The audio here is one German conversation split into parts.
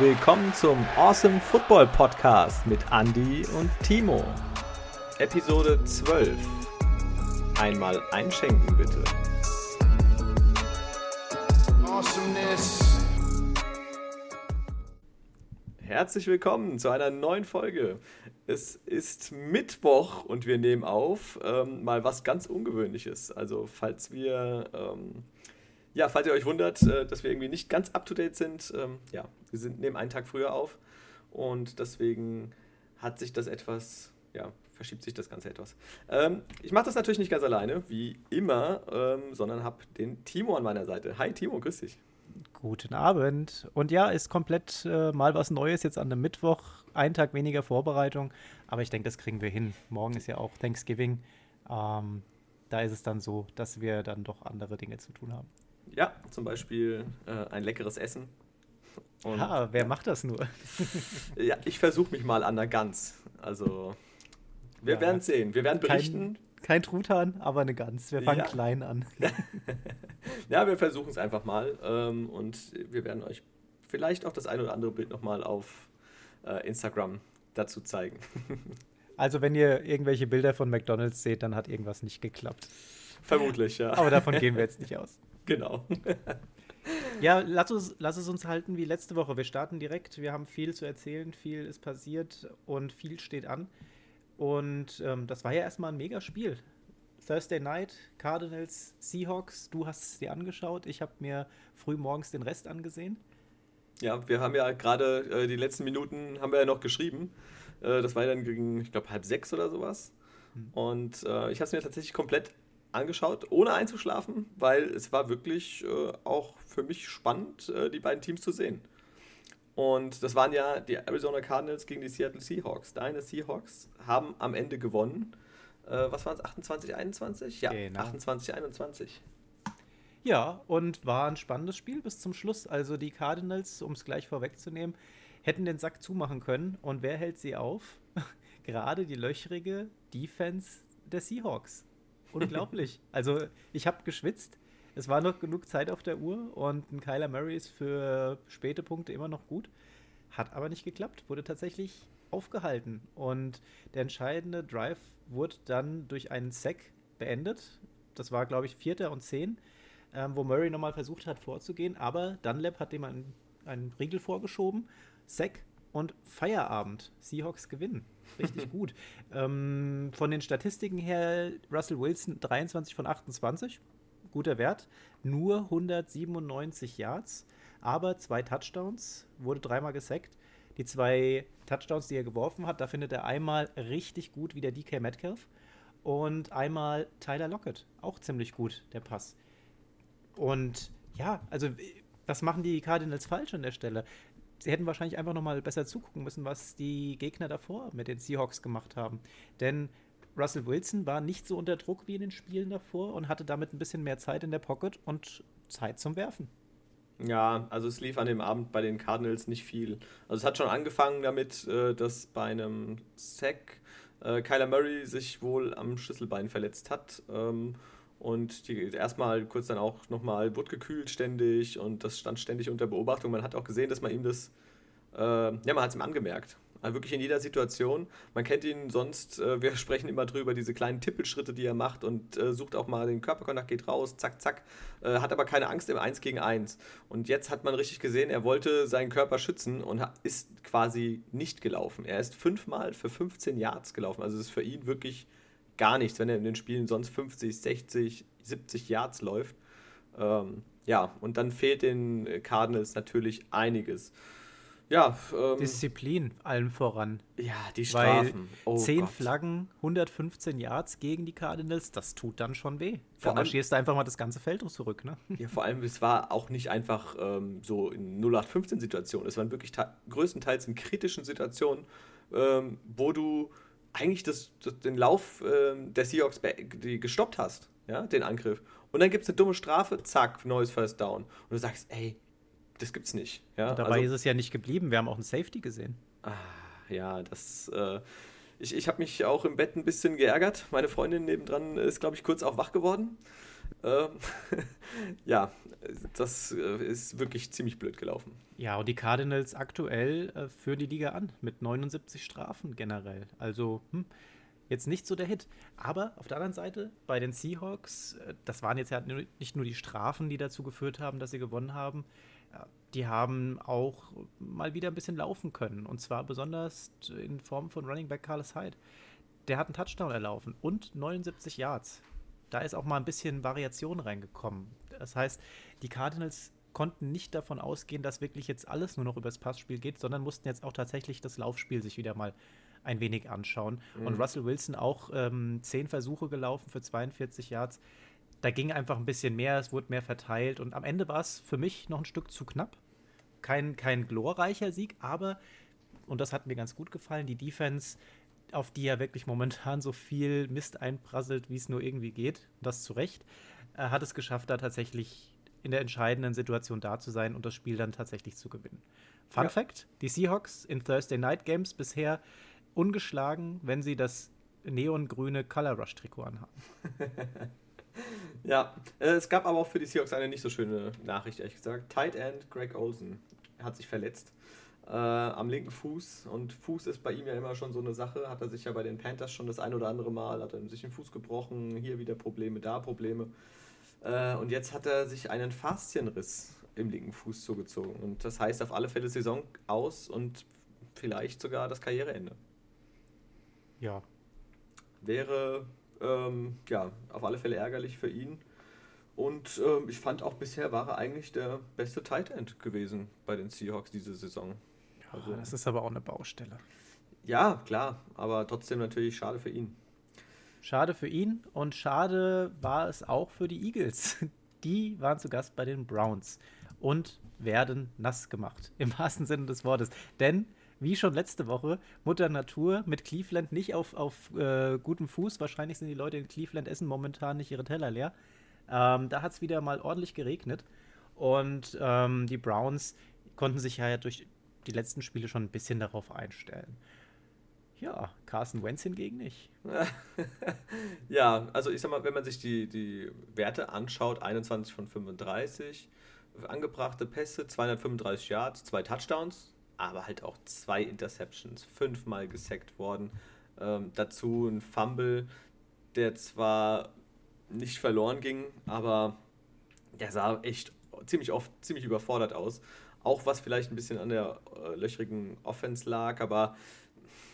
willkommen zum Awesome Football Podcast mit Andy und Timo. Episode 12. Einmal einschenken bitte. Awesomeness. Herzlich willkommen zu einer neuen Folge. Es ist Mittwoch und wir nehmen auf ähm, mal was ganz Ungewöhnliches. Also falls wir ähm, ja, falls ihr euch wundert, äh, dass wir irgendwie nicht ganz up to date sind, ähm, ja, wir sind, nehmen einen Tag früher auf und deswegen hat sich das etwas, ja, verschiebt sich das Ganze etwas. Ähm, ich mache das natürlich nicht ganz alleine, wie immer, ähm, sondern habe den Timo an meiner Seite. Hi Timo, grüß dich. Guten Abend. Und ja, ist komplett äh, mal was Neues jetzt an einem Mittwoch. Ein Tag weniger Vorbereitung. Aber ich denke, das kriegen wir hin. Morgen ist ja auch Thanksgiving. Ähm, da ist es dann so, dass wir dann doch andere Dinge zu tun haben. Ja, zum Beispiel äh, ein leckeres Essen. Und, ha, wer macht das nur? ja, ich versuche mich mal an der Gans. Also, wir ja. werden sehen. Wir werden berichten. Kein, kein Truthahn, aber eine Gans. Wir fangen ja. klein an. ja, wir versuchen es einfach mal. Ähm, und wir werden euch vielleicht auch das ein oder andere Bild nochmal auf äh, Instagram dazu zeigen. also, wenn ihr irgendwelche Bilder von McDonalds seht, dann hat irgendwas nicht geklappt. Vermutlich, ja. Aber davon gehen wir jetzt nicht aus. Genau. ja, lass, uns, lass es uns halten wie letzte Woche. Wir starten direkt. Wir haben viel zu erzählen, viel ist passiert und viel steht an. Und ähm, das war ja erstmal ein mega Spiel. Thursday Night, Cardinals, Seahawks. Du hast es dir angeschaut. Ich habe mir früh morgens den Rest angesehen. Ja, wir haben ja gerade äh, die letzten Minuten haben wir ja noch geschrieben. Äh, das war ja dann gegen, ich glaube, halb sechs oder sowas. Hm. Und äh, ich habe es mir tatsächlich komplett angeschaut, ohne einzuschlafen, weil es war wirklich äh, auch für mich spannend, äh, die beiden Teams zu sehen. Und das waren ja die Arizona Cardinals gegen die Seattle Seahawks. Deine Seahawks haben am Ende gewonnen. Äh, was waren es? 28, 21? Ja, genau. 28, 21. Ja, und war ein spannendes Spiel bis zum Schluss. Also die Cardinals, um es gleich vorwegzunehmen, hätten den Sack zumachen können. Und wer hält sie auf? Gerade die löchrige Defense der Seahawks. Unglaublich. also ich habe geschwitzt. Es war noch genug Zeit auf der Uhr und ein Kyler Murray ist für späte Punkte immer noch gut. Hat aber nicht geklappt, wurde tatsächlich aufgehalten. Und der entscheidende Drive wurde dann durch einen Sack beendet. Das war, glaube ich, Vierter und Zehn, ähm, wo Murray nochmal versucht hat vorzugehen, aber Dunlap hat dem einen, einen Riegel vorgeschoben. Sack und Feierabend. Seahawks gewinnen. Richtig gut. Ähm, von den Statistiken her, Russell Wilson 23 von 28. Guter Wert. Nur 197 Yards, aber zwei Touchdowns. Wurde dreimal gesackt. Die zwei Touchdowns, die er geworfen hat, da findet er einmal richtig gut wie der DK Metcalf und einmal Tyler Lockett. Auch ziemlich gut, der Pass. Und ja, also was machen die Cardinals falsch an der Stelle? Sie hätten wahrscheinlich einfach nochmal besser zugucken müssen, was die Gegner davor mit den Seahawks gemacht haben. Denn Russell Wilson war nicht so unter Druck wie in den Spielen davor und hatte damit ein bisschen mehr Zeit in der Pocket und Zeit zum Werfen. Ja, also es lief an dem Abend bei den Cardinals nicht viel. Also es hat schon angefangen damit, äh, dass bei einem Sack äh, Kyler Murray sich wohl am Schlüsselbein verletzt hat. Und die, erstmal kurz dann auch nochmal wurde gekühlt ständig und das stand ständig unter Beobachtung. Man hat auch gesehen, dass man ihm das, äh, ja, man hat es ihm angemerkt. Also wirklich in jeder Situation. Man kennt ihn sonst, äh, wir sprechen immer drüber, diese kleinen Tippelschritte, die er macht und äh, sucht auch mal den Körperkontakt, geht raus, zack, zack, äh, hat aber keine Angst im 1 gegen 1. Und jetzt hat man richtig gesehen, er wollte seinen Körper schützen und ist quasi nicht gelaufen. Er ist fünfmal für 15 Yards gelaufen. Also es ist für ihn wirklich gar nichts, wenn er in den Spielen sonst 50, 60, 70 Yards läuft. Ähm, ja, und dann fehlt den Cardinals natürlich einiges. Ja, ähm, Disziplin allen voran. Ja, die Strafen. Weil oh 10 Gott. Flaggen, 115 Yards gegen die Cardinals, das tut dann schon weh. Vor da marschierst du einfach mal das ganze Feld zurück, ne? Ja, vor allem, es war auch nicht einfach ähm, so in 0815-Situationen. Es waren wirklich größtenteils in kritischen Situationen, ähm, wo du eigentlich das, das, den Lauf äh, der Seahawks die gestoppt hast, ja, den Angriff. Und dann gibt es eine dumme Strafe, zack, neues First Down. Und du sagst, ey, das gibt's nicht. Ja, und dabei also, ist es ja nicht geblieben. Wir haben auch einen Safety gesehen. Ah, ja, das. Äh, ich ich habe mich auch im Bett ein bisschen geärgert. Meine Freundin nebendran ist, glaube ich, kurz auch wach geworden. Ähm, ja, das äh, ist wirklich ziemlich blöd gelaufen. Ja, und die Cardinals aktuell äh, führen die Liga an mit 79 Strafen generell. Also, hm, jetzt nicht so der Hit. Aber auf der anderen Seite, bei den Seahawks, äh, das waren jetzt ja nicht nur die Strafen, die dazu geführt haben, dass sie gewonnen haben. Die haben auch mal wieder ein bisschen laufen können. Und zwar besonders in Form von Running Back Carlos Hyde. Der hat einen Touchdown erlaufen und 79 Yards. Da ist auch mal ein bisschen Variation reingekommen. Das heißt, die Cardinals konnten nicht davon ausgehen, dass wirklich jetzt alles nur noch übers Passspiel geht, sondern mussten jetzt auch tatsächlich das Laufspiel sich wieder mal ein wenig anschauen. Mhm. Und Russell Wilson auch ähm, zehn Versuche gelaufen für 42 Yards. Da ging einfach ein bisschen mehr, es wurde mehr verteilt und am Ende war es für mich noch ein Stück zu knapp. Kein, kein glorreicher Sieg, aber, und das hat mir ganz gut gefallen, die Defense auf die ja wirklich momentan so viel Mist einprasselt, wie es nur irgendwie geht, das zu Recht, äh, hat es geschafft, da tatsächlich in der entscheidenden Situation da zu sein und das Spiel dann tatsächlich zu gewinnen. Fun ja. Fact: Die Seahawks in Thursday Night Games bisher ungeschlagen, wenn sie das neongrüne Color Rush Trikot anhaben. ja, äh, es gab aber auch für die Seahawks eine nicht so schöne Nachricht, ehrlich gesagt. Tight End Greg Olsen hat sich verletzt äh, am linken Fuß. Und Fuß ist bei ihm ja immer schon so eine Sache. Hat er sich ja bei den Panthers schon das ein oder andere Mal, hat er sich den Fuß gebrochen, hier wieder Probleme, da Probleme. Äh, und jetzt hat er sich einen Faszienriss im linken Fuß zugezogen. Und das heißt auf alle Fälle Saison aus und vielleicht sogar das Karriereende. Ja. Wäre ähm, ja auf alle Fälle ärgerlich für ihn. Und ähm, ich fand auch bisher war er eigentlich der beste Tight End gewesen bei den Seahawks diese Saison. Also, das ist aber auch eine Baustelle. Ja, klar, aber trotzdem natürlich schade für ihn. Schade für ihn und schade war es auch für die Eagles. Die waren zu Gast bei den Browns und werden nass gemacht, im wahrsten Sinne des Wortes. Denn, wie schon letzte Woche, Mutter Natur mit Cleveland nicht auf, auf äh, gutem Fuß. Wahrscheinlich sind die Leute in Cleveland essen momentan nicht ihre Teller leer. Ähm, da hat es wieder mal ordentlich geregnet. Und ähm, die Browns konnten sich ja durch die letzten Spiele schon ein bisschen darauf einstellen. Ja, Carson Wentz hingegen nicht. ja, also ich sag mal, wenn man sich die, die Werte anschaut, 21 von 35, angebrachte Pässe, 235 Yards, zwei Touchdowns, aber halt auch zwei Interceptions, fünfmal gesackt worden. Ähm, dazu ein Fumble, der zwar nicht verloren ging, aber der sah echt ziemlich oft ziemlich überfordert aus. Auch was vielleicht ein bisschen an der äh, löchrigen Offense lag, aber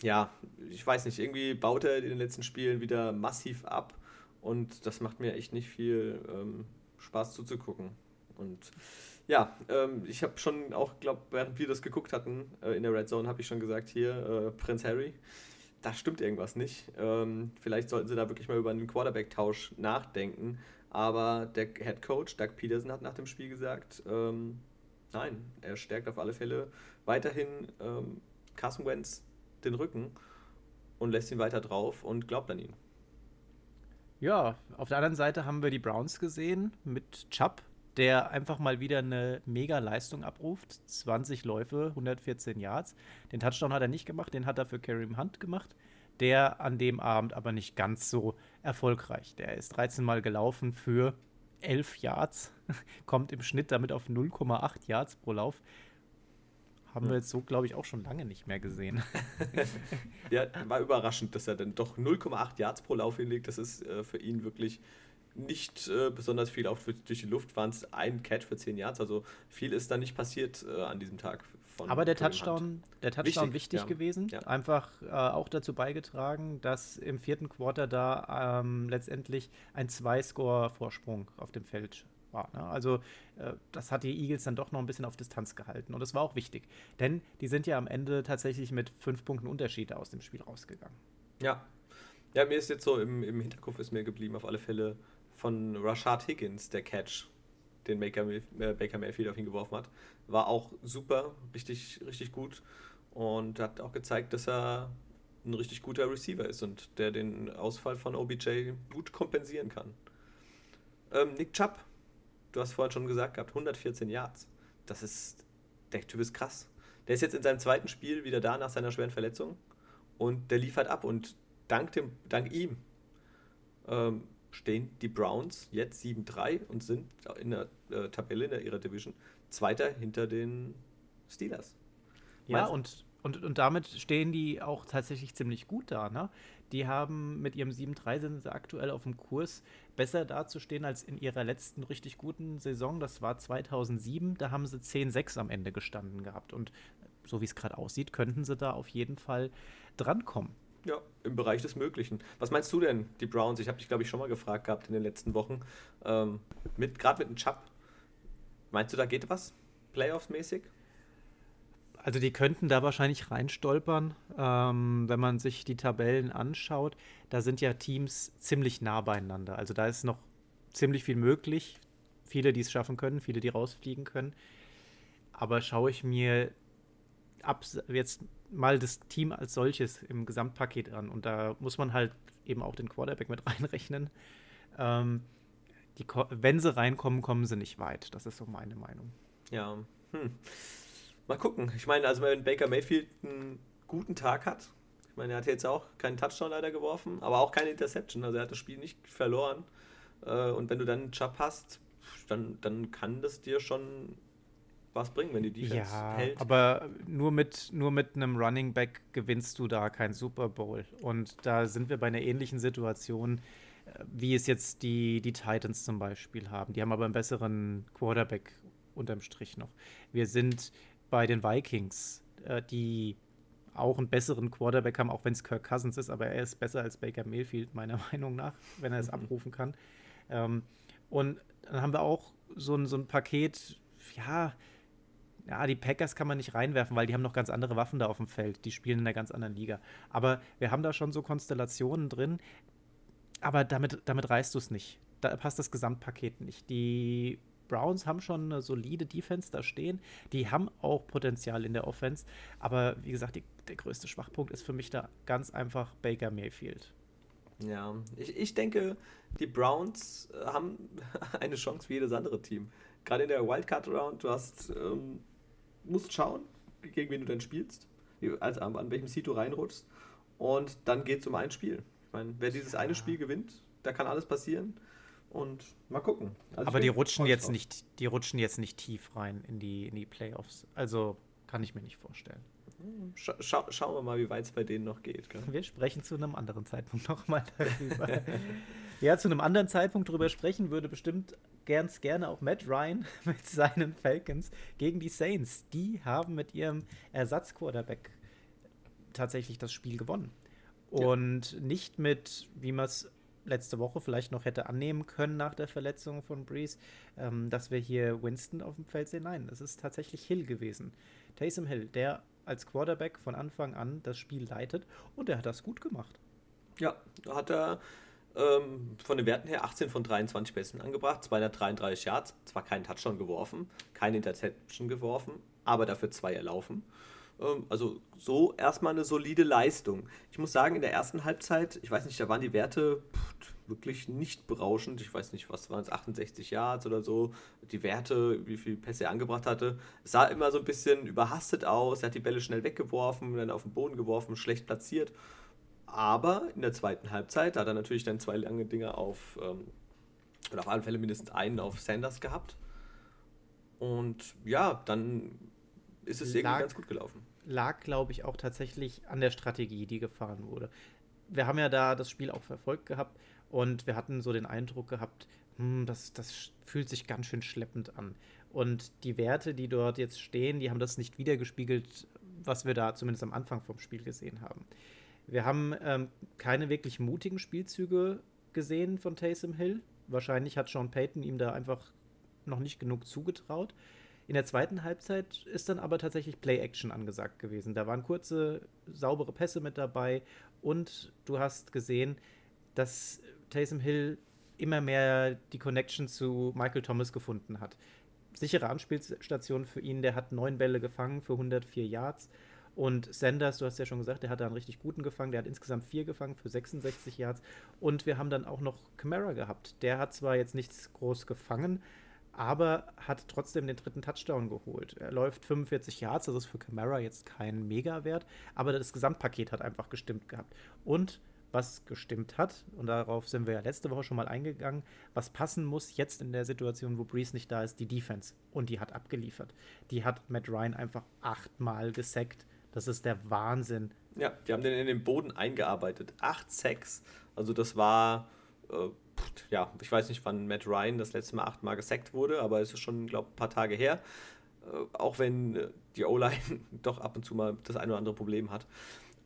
ja, ich weiß nicht, irgendwie baut er in den letzten Spielen wieder massiv ab und das macht mir echt nicht viel ähm, Spaß zuzugucken. Und ja, ähm, ich habe schon auch, glaube während wir das geguckt hatten äh, in der Red Zone, habe ich schon gesagt, hier, äh, Prinz Harry, da stimmt irgendwas nicht. Ähm, vielleicht sollten sie da wirklich mal über einen Quarterback-Tausch nachdenken. Aber der Head Coach, Doug Peterson, hat nach dem Spiel gesagt, ähm, nein, er stärkt auf alle Fälle weiterhin ähm, Carson Wentz den Rücken und lässt ihn weiter drauf und glaubt an ihn. Ja, auf der anderen Seite haben wir die Browns gesehen mit Chubb, der einfach mal wieder eine mega Leistung abruft. 20 Läufe, 114 Yards. Den Touchdown hat er nicht gemacht, den hat er für Kareem Hunt gemacht. Der an dem Abend aber nicht ganz so erfolgreich. Der ist 13 Mal gelaufen für 11 Yards, kommt im Schnitt damit auf 0,8 Yards pro Lauf. Haben wir jetzt so, glaube ich, auch schon lange nicht mehr gesehen. ja, war überraschend, dass er dann doch 0,8 Yards pro Lauf hinlegt. Das ist äh, für ihn wirklich nicht äh, besonders viel auf durch die Luft, waren es ein Catch für 10 Yards. Also viel ist da nicht passiert äh, an diesem Tag. Aber der Touchdown, der Touchdown wichtig, wichtig ja. gewesen. Ja. Einfach äh, auch dazu beigetragen, dass im vierten Quarter da ähm, letztendlich ein Zwei-Score-Vorsprung auf dem Feld war. Ne? Also äh, das hat die Eagles dann doch noch ein bisschen auf Distanz gehalten. Und das war auch wichtig. Denn die sind ja am Ende tatsächlich mit fünf Punkten Unterschied aus dem Spiel rausgegangen. Ja. Ja, mir ist jetzt so im, im Hinterkopf ist mir geblieben, auf alle Fälle von Rashad Higgins, der Catch, den Baker, äh, Baker Mayfield auf ihn geworfen hat, war auch super, richtig, richtig gut und hat auch gezeigt, dass er ein richtig guter Receiver ist und der den Ausfall von OBJ gut kompensieren kann. Ähm, Nick Chubb, du hast vorhin schon gesagt gehabt, 114 Yards. Das ist, der Typ ist krass. Der ist jetzt in seinem zweiten Spiel wieder da nach seiner schweren Verletzung und der liefert ab und dank, dem, dank ihm ähm, stehen die Browns jetzt 7-3 und sind in der äh, Tabelle in ihrer Division Zweiter hinter den Steelers. Ja, und, und, und damit stehen die auch tatsächlich ziemlich gut da. Ne? Die haben mit ihrem 7-3 sind sie aktuell auf dem Kurs, besser dazustehen als in ihrer letzten richtig guten Saison. Das war 2007. Da haben sie 10-6 am Ende gestanden gehabt. Und so wie es gerade aussieht, könnten sie da auf jeden Fall drankommen. Ja, im Bereich des Möglichen. Was meinst du denn, die Browns? Ich habe dich, glaube ich, schon mal gefragt gehabt in den letzten Wochen. Ähm, mit, Gerade mit dem Chubb. Meinst du, da geht was? Playoffs-mäßig? Also die könnten da wahrscheinlich reinstolpern, ähm, wenn man sich die Tabellen anschaut. Da sind ja Teams ziemlich nah beieinander. Also da ist noch ziemlich viel möglich. Viele, die es schaffen können, viele, die rausfliegen können. Aber schaue ich mir jetzt mal das Team als solches im Gesamtpaket an. Und da muss man halt eben auch den Quarterback mit reinrechnen. Ähm, die, wenn sie reinkommen, kommen sie nicht weit. Das ist so meine Meinung. Ja, hm. Mal gucken. Ich meine, also wenn Baker Mayfield einen guten Tag hat, ich meine, er hat jetzt auch keinen Touchdown leider geworfen, aber auch keine Interception. Also er hat das Spiel nicht verloren. Äh, und wenn du dann einen Job hast, dann, dann kann das dir schon was bringen, wenn die Defense ja, hält. Aber nur mit, nur mit einem Running Back gewinnst du da kein Super Bowl. Und da sind wir bei einer ähnlichen Situation, äh, wie es jetzt die, die Titans zum Beispiel haben. Die haben aber einen besseren Quarterback unterm Strich noch. Wir sind bei den Vikings, äh, die auch einen besseren Quarterback haben, auch wenn es Kirk Cousins ist, aber er ist besser als Baker Mayfield, meiner Meinung nach, wenn er es mhm. abrufen kann. Ähm, und dann haben wir auch so ein, so ein Paket, ja, ja, die Packers kann man nicht reinwerfen, weil die haben noch ganz andere Waffen da auf dem Feld. Die spielen in einer ganz anderen Liga. Aber wir haben da schon so Konstellationen drin. Aber damit, damit reißt du es nicht. Da passt das Gesamtpaket nicht. Die Browns haben schon eine solide Defense da stehen. Die haben auch Potenzial in der Offense. Aber wie gesagt, die, der größte Schwachpunkt ist für mich da ganz einfach Baker Mayfield. Ja, ich, ich denke, die Browns äh, haben eine Chance wie jedes andere Team. Gerade in der Wildcard-Round, du hast, ähm, musst schauen, gegen wen du denn spielst, also an, an welchem Seed du reinrutschst. Und dann geht es um ein Spiel. Ich meine, wer dieses eine Spiel gewinnt, da kann alles passieren. Und mal gucken. Also Aber die rutschen jetzt nicht, die rutschen jetzt nicht tief rein in die, in die Playoffs. Also kann ich mir nicht vorstellen. Scha scha schauen wir mal, wie weit es bei denen noch geht. Gell? Wir sprechen zu einem anderen Zeitpunkt nochmal darüber. ja, zu einem anderen Zeitpunkt darüber sprechen würde bestimmt ganz gerne auch Matt Ryan mit seinen Falcons gegen die Saints. Die haben mit ihrem Ersatzquarterback tatsächlich das Spiel gewonnen. Und ja. nicht mit, wie man es letzte Woche vielleicht noch hätte annehmen können nach der Verletzung von Breeze, ähm, dass wir hier Winston auf dem Feld sehen. Nein, es ist tatsächlich Hill gewesen. Taysom Hill, der als Quarterback von Anfang an das Spiel leitet und er hat das gut gemacht. Ja, hat er ähm, von den Werten her 18 von 23 Pässen angebracht, 233 Yards, zwar keinen Touchdown geworfen, keine Interception geworfen, aber dafür zwei erlaufen. Ähm, also so erstmal eine solide Leistung. Ich muss sagen, in der ersten Halbzeit, ich weiß nicht, da waren die Werte wirklich nicht berauschend. Ich weiß nicht, was waren es, 68 Yards oder so. Die Werte, wie viele Pässe er angebracht hatte. Es sah immer so ein bisschen überhastet aus. Er hat die Bälle schnell weggeworfen, dann auf den Boden geworfen, schlecht platziert. Aber in der zweiten Halbzeit hat er natürlich dann zwei lange Dinge auf, ähm, oder auf alle Fälle mindestens einen auf Sanders gehabt. Und ja, dann ist es lag, irgendwie ganz gut gelaufen. Lag, glaube ich, auch tatsächlich an der Strategie, die gefahren wurde. Wir haben ja da das Spiel auch verfolgt gehabt und wir hatten so den Eindruck gehabt, hm, das, das fühlt sich ganz schön schleppend an. Und die Werte, die dort jetzt stehen, die haben das nicht wiedergespiegelt, was wir da zumindest am Anfang vom Spiel gesehen haben. Wir haben ähm, keine wirklich mutigen Spielzüge gesehen von Taysom Hill. Wahrscheinlich hat Sean Payton ihm da einfach noch nicht genug zugetraut. In der zweiten Halbzeit ist dann aber tatsächlich Play-Action angesagt gewesen. Da waren kurze, saubere Pässe mit dabei und du hast gesehen, dass Taysom Hill immer mehr die Connection zu Michael Thomas gefunden hat. Sichere Anspielstation für ihn, der hat neun Bälle gefangen für 104 Yards. Und Sanders, du hast ja schon gesagt, der hat da einen richtig guten gefangen. Der hat insgesamt vier gefangen für 66 Yards. Und wir haben dann auch noch Camara gehabt. Der hat zwar jetzt nichts groß gefangen, aber hat trotzdem den dritten Touchdown geholt. Er läuft 45 Yards, das ist für Camara jetzt kein Mega-Wert, aber das Gesamtpaket hat einfach gestimmt gehabt. Und was gestimmt hat, und darauf sind wir ja letzte Woche schon mal eingegangen, was passen muss jetzt in der Situation, wo Breeze nicht da ist, die Defense. Und die hat abgeliefert. Die hat Matt Ryan einfach achtmal gesackt. Das ist der Wahnsinn. Ja, die haben den in den Boden eingearbeitet. Acht Sacks. Also das war, äh, ja, ich weiß nicht, wann Matt Ryan das letzte Mal achtmal gesackt wurde, aber es ist schon, glaube ich, ein paar Tage her. Äh, auch wenn äh, die O-Line doch ab und zu mal das ein oder andere Problem hat.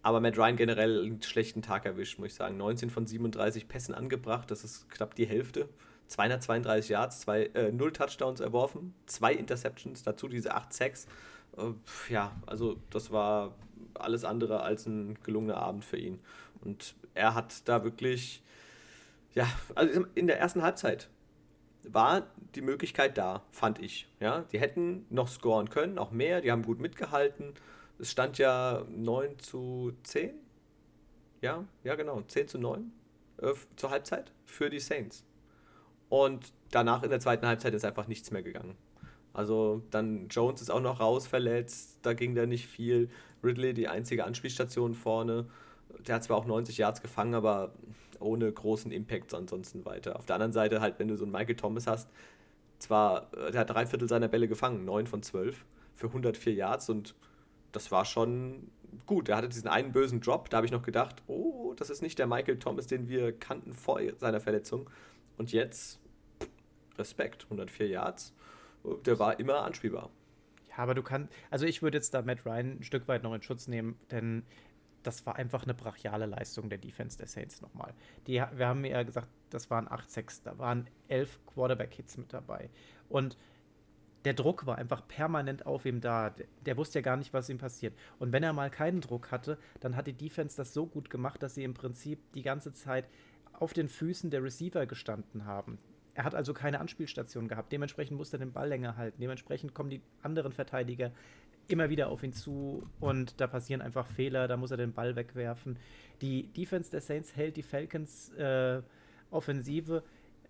Aber Matt Ryan generell einen schlechten Tag erwischt, muss ich sagen. 19 von 37 Pässen angebracht, das ist knapp die Hälfte. 232 Yards, zwei, äh, 0 Touchdowns erworfen, zwei Interceptions, dazu diese 8 Sacks. Äh, ja, also das war alles andere als ein gelungener Abend für ihn. Und er hat da wirklich, ja, also in der ersten Halbzeit war die Möglichkeit da, fand ich. Ja, die hätten noch scoren können, auch mehr, die haben gut mitgehalten es stand ja 9 zu 10. Ja, ja, genau, 10 zu 9 äh, zur Halbzeit für die Saints. Und danach in der zweiten Halbzeit ist einfach nichts mehr gegangen. Also dann Jones ist auch noch raus verletzt, da ging da nicht viel. Ridley die einzige Anspielstation vorne. Der hat zwar auch 90 Yards gefangen, aber ohne großen Impact ansonsten weiter. Auf der anderen Seite halt, wenn du so einen Michael Thomas hast, zwar, äh, der hat drei Viertel seiner Bälle gefangen, 9 von 12 für 104 Yards und das war schon gut. Er hatte diesen einen bösen Drop, da habe ich noch gedacht, oh, das ist nicht der Michael Thomas, den wir kannten vor seiner Verletzung. Und jetzt, Respekt, 104 Yards, der war immer anspielbar. Ja, aber du kannst, also ich würde jetzt da Matt Ryan ein Stück weit noch in Schutz nehmen, denn das war einfach eine brachiale Leistung der Defense der Saints nochmal. Die, wir haben ja gesagt, das waren 8-6, da waren 11 Quarterback-Hits mit dabei. Und der Druck war einfach permanent auf ihm da. Der, der, wusste ja gar nicht, was ihm passiert. Und wenn er mal keinen Druck hatte, dann hat die Defense das so gut gemacht, dass sie im Prinzip die ganze Zeit auf den Füßen der Receiver gestanden haben. Er hat also keine Anspielstation gehabt. Dementsprechend musste er den Ball länger halten. Dementsprechend kommen die anderen Verteidiger immer wieder auf ihn zu und da passieren einfach Fehler. Da muss er den Ball wegwerfen. Die Defense der Saints hält die Falcons äh, Offensive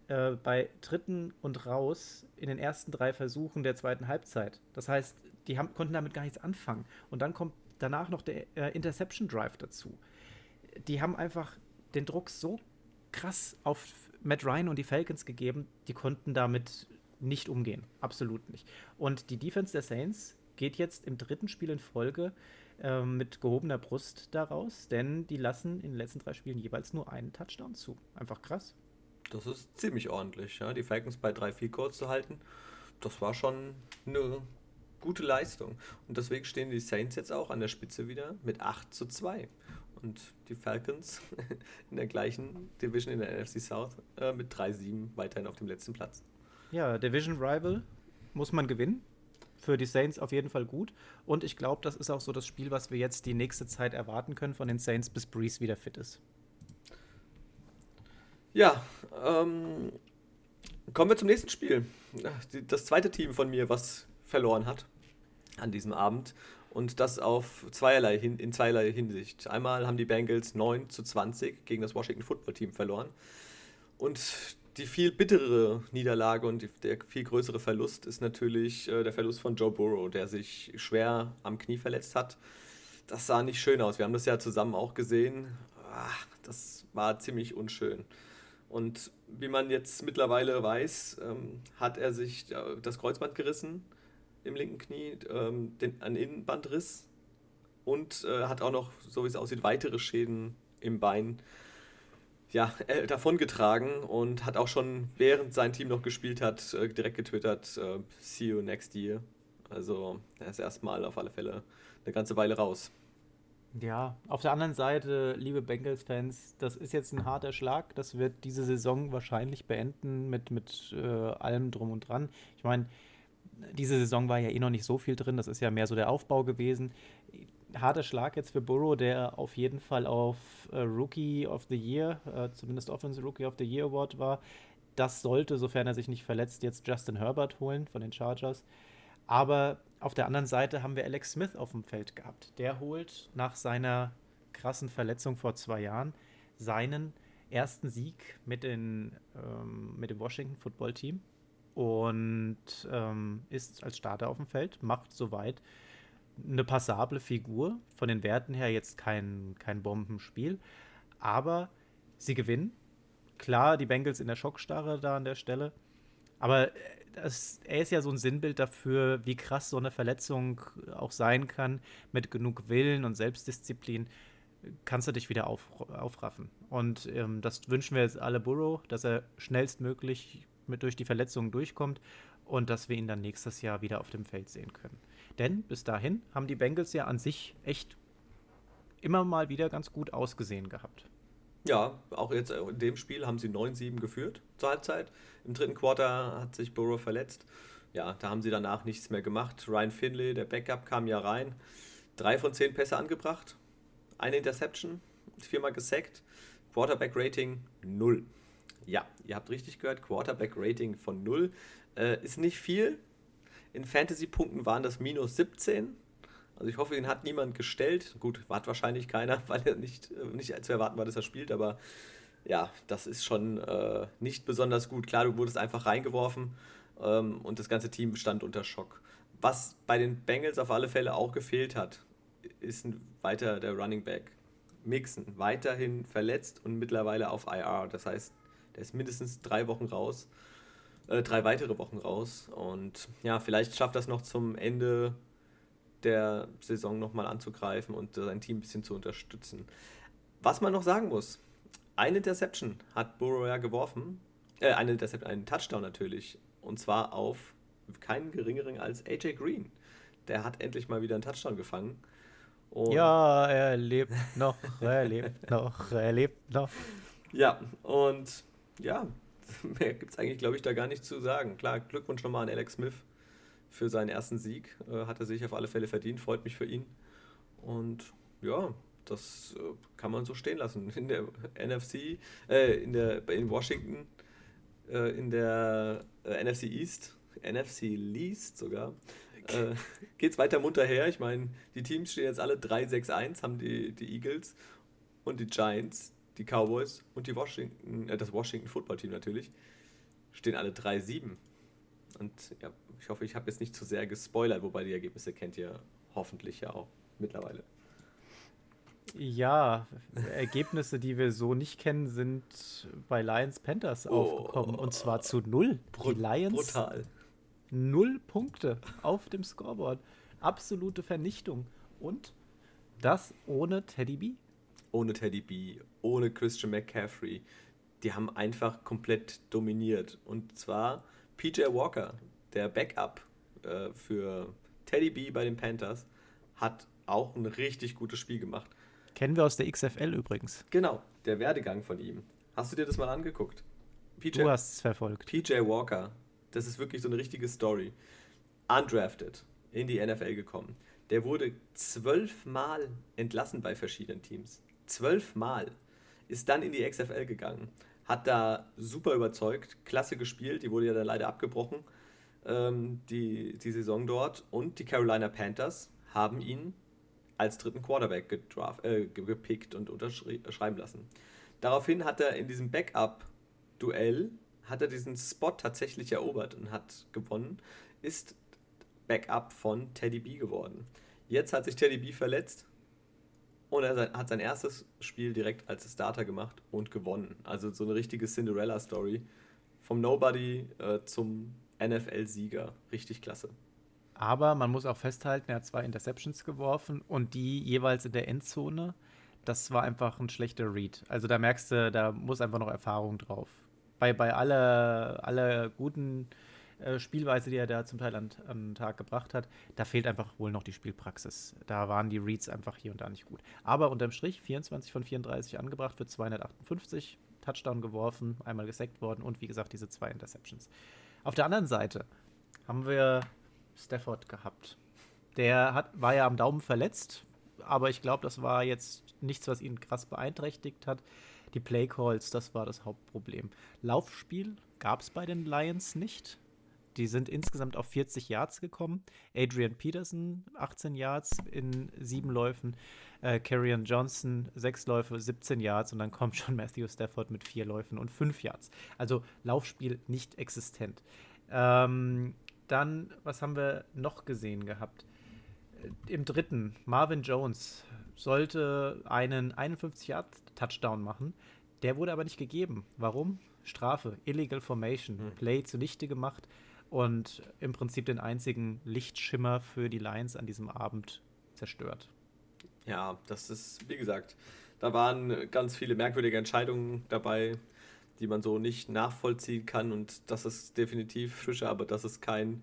äh, bei dritten und raus in den ersten drei Versuchen der zweiten Halbzeit. Das heißt, die haben, konnten damit gar nichts anfangen. Und dann kommt danach noch der äh, Interception Drive dazu. Die haben einfach den Druck so krass auf Matt Ryan und die Falcons gegeben, die konnten damit nicht umgehen. Absolut nicht. Und die Defense der Saints geht jetzt im dritten Spiel in Folge äh, mit gehobener Brust daraus, denn die lassen in den letzten drei Spielen jeweils nur einen Touchdown zu. Einfach krass. Das ist ziemlich ordentlich, ja. Die Falcons bei 3 4 Codes zu halten, das war schon eine gute Leistung. Und deswegen stehen die Saints jetzt auch an der Spitze wieder mit 8 zu 2. Und die Falcons in der gleichen Division in der NFC South äh, mit 3-7 weiterhin auf dem letzten Platz. Ja, Division Rival muss man gewinnen. Für die Saints auf jeden Fall gut. Und ich glaube, das ist auch so das Spiel, was wir jetzt die nächste Zeit erwarten können von den Saints, bis Breeze wieder fit ist. Ja, ähm, kommen wir zum nächsten Spiel. Das zweite Team von mir, was verloren hat an diesem Abend. Und das auf zweierlei in zweierlei Hinsicht. Einmal haben die Bengals 9 zu 20 gegen das Washington Football Team verloren. Und die viel bittere Niederlage und die, der viel größere Verlust ist natürlich äh, der Verlust von Joe Burrow, der sich schwer am Knie verletzt hat. Das sah nicht schön aus. Wir haben das ja zusammen auch gesehen. Ach, das war ziemlich unschön. Und wie man jetzt mittlerweile weiß, ähm, hat er sich äh, das Kreuzband gerissen im linken Knie, ähm, den, einen Innenbandriss und äh, hat auch noch, so wie es aussieht, weitere Schäden im Bein ja, äh, davongetragen und hat auch schon, während sein Team noch gespielt hat, äh, direkt getwittert, äh, see you next year. Also er ist erstmal auf alle Fälle eine ganze Weile raus. Ja, auf der anderen Seite, liebe Bengals-Fans, das ist jetzt ein harter Schlag. Das wird diese Saison wahrscheinlich beenden mit, mit allem drum und dran. Ich meine, diese Saison war ja eh noch nicht so viel drin. Das ist ja mehr so der Aufbau gewesen. Harter Schlag jetzt für Burrow, der auf jeden Fall auf äh, Rookie of the Year, äh, zumindest Offensive Rookie of the Year Award war. Das sollte, sofern er sich nicht verletzt, jetzt Justin Herbert holen von den Chargers. Aber auf der anderen Seite haben wir Alex Smith auf dem Feld gehabt. Der holt nach seiner krassen Verletzung vor zwei Jahren seinen ersten Sieg mit, den, ähm, mit dem Washington Football Team und ähm, ist als Starter auf dem Feld, macht soweit eine passable Figur, von den Werten her jetzt kein, kein Bombenspiel, Aber sie gewinnen. Klar, die Bengals in der Schockstarre da an der Stelle. Aber äh, das, er ist ja so ein Sinnbild dafür, wie krass so eine Verletzung auch sein kann. Mit genug Willen und Selbstdisziplin kannst du dich wieder auf, aufraffen. Und ähm, das wünschen wir jetzt alle Burrow, dass er schnellstmöglich mit durch die Verletzungen durchkommt und dass wir ihn dann nächstes Jahr wieder auf dem Feld sehen können. Denn bis dahin haben die Bengals ja an sich echt immer mal wieder ganz gut ausgesehen gehabt. Ja, auch jetzt in dem Spiel haben sie 9-7 geführt zur Halbzeit. Im dritten Quarter hat sich Burrow verletzt. Ja, da haben sie danach nichts mehr gemacht. Ryan Finley, der Backup, kam ja rein. Drei von zehn Pässe angebracht. Eine Interception, viermal gesackt. Quarterback-Rating 0. Ja, ihr habt richtig gehört, Quarterback-Rating von 0. Äh, ist nicht viel. In Fantasy-Punkten waren das minus 17. Also ich hoffe, ihn hat niemand gestellt. Gut, wart wahrscheinlich keiner, weil er nicht, äh, nicht zu erwarten war, dass er spielt, aber ja, das ist schon äh, nicht besonders gut. Klar, du wurdest einfach reingeworfen ähm, und das ganze Team stand unter Schock. Was bei den Bengals auf alle Fälle auch gefehlt hat, ist weiter der Running Back. Mixen, weiterhin verletzt und mittlerweile auf IR. Das heißt, der ist mindestens drei Wochen raus, äh, drei weitere Wochen raus. Und ja, vielleicht schafft das noch zum Ende der Saison nochmal anzugreifen und sein Team ein bisschen zu unterstützen. Was man noch sagen muss, eine Interception hat Burrow ja geworfen. Äh, eine Interception, einen Touchdown natürlich. Und zwar auf keinen geringeren als AJ Green. Der hat endlich mal wieder einen Touchdown gefangen. Und ja, er lebt noch, er lebt noch, er lebt noch. Ja, und ja, mehr gibt es eigentlich, glaube ich, da gar nicht zu sagen. Klar, Glückwunsch nochmal an Alex Smith für seinen ersten Sieg. Äh, hat er sich auf alle Fälle verdient, freut mich für ihn. Und ja, das äh, kann man so stehen lassen. In der NFC, äh, in der in Washington, äh, in der äh, NFC East, NFC Least sogar, äh, geht es weiter munter her. Ich meine, die Teams stehen jetzt alle 3-6-1, haben die, die Eagles und die Giants, die Cowboys und die Washington, äh, das Washington Football Team natürlich, stehen alle 3-7. Und ja, ich hoffe, ich habe jetzt nicht zu sehr gespoilert, wobei die Ergebnisse kennt ihr hoffentlich ja auch mittlerweile. Ja, Ergebnisse, die wir so nicht kennen, sind bei Lions Panthers oh, aufgekommen. Und zwar zu null. Die Lions. Brutal. Null Punkte auf dem Scoreboard. Absolute Vernichtung. Und das ohne Teddy B? Ohne Teddy B, ohne Christian McCaffrey. Die haben einfach komplett dominiert. Und zwar PJ Walker, der Backup äh, für Teddy B bei den Panthers, hat auch ein richtig gutes Spiel gemacht. Kennen wir aus der XFL übrigens. Genau, der Werdegang von ihm. Hast du dir das mal angeguckt? PJ, du hast es verfolgt. PJ Walker, das ist wirklich so eine richtige Story. Undrafted, in die NFL gekommen. Der wurde zwölfmal entlassen bei verschiedenen Teams. Zwölfmal. Ist dann in die XFL gegangen. Hat da super überzeugt, klasse gespielt. Die wurde ja dann leider abgebrochen, ähm, die, die Saison dort. Und die Carolina Panthers haben ihn als dritten Quarterback äh, gepickt und unterschreiben lassen. Daraufhin hat er in diesem Backup-Duell hat er diesen Spot tatsächlich erobert und hat gewonnen, ist Backup von Teddy B geworden. Jetzt hat sich Teddy B verletzt und er hat sein erstes Spiel direkt als Starter gemacht und gewonnen. Also so eine richtige Cinderella-Story. Vom Nobody äh, zum NFL-Sieger. Richtig klasse. Aber man muss auch festhalten, er hat zwei Interceptions geworfen und die jeweils in der Endzone. Das war einfach ein schlechter Read. Also da merkst du, da muss einfach noch Erfahrung drauf. Bei, bei aller, aller guten äh, Spielweise, die er da zum Teil an, an den Tag gebracht hat, da fehlt einfach wohl noch die Spielpraxis. Da waren die Reads einfach hier und da nicht gut. Aber unterm Strich 24 von 34 angebracht für 258, Touchdown geworfen, einmal gesackt worden und wie gesagt diese zwei Interceptions. Auf der anderen Seite haben wir Stafford gehabt. Der hat, war ja am Daumen verletzt, aber ich glaube, das war jetzt nichts, was ihn krass beeinträchtigt hat. Die Playcalls, das war das Hauptproblem. Laufspiel gab es bei den Lions nicht. Die sind insgesamt auf 40 Yards gekommen. Adrian Peterson 18 Yards in sieben Läufen. Äh, Carrion Johnson 6 Läufe, 17 Yards. Und dann kommt schon Matthew Stafford mit 4 Läufen und 5 Yards. Also Laufspiel nicht existent. Ähm, dann, was haben wir noch gesehen gehabt? Äh, Im dritten, Marvin Jones, sollte einen 51-Yard-Touchdown machen. Der wurde aber nicht gegeben. Warum? Strafe, Illegal Formation, hm. Play zunichte gemacht und im Prinzip den einzigen Lichtschimmer für die Lions an diesem Abend zerstört. Ja, das ist, wie gesagt, da waren ganz viele merkwürdige Entscheidungen dabei, die man so nicht nachvollziehen kann und das ist definitiv frischer, aber das ist kein,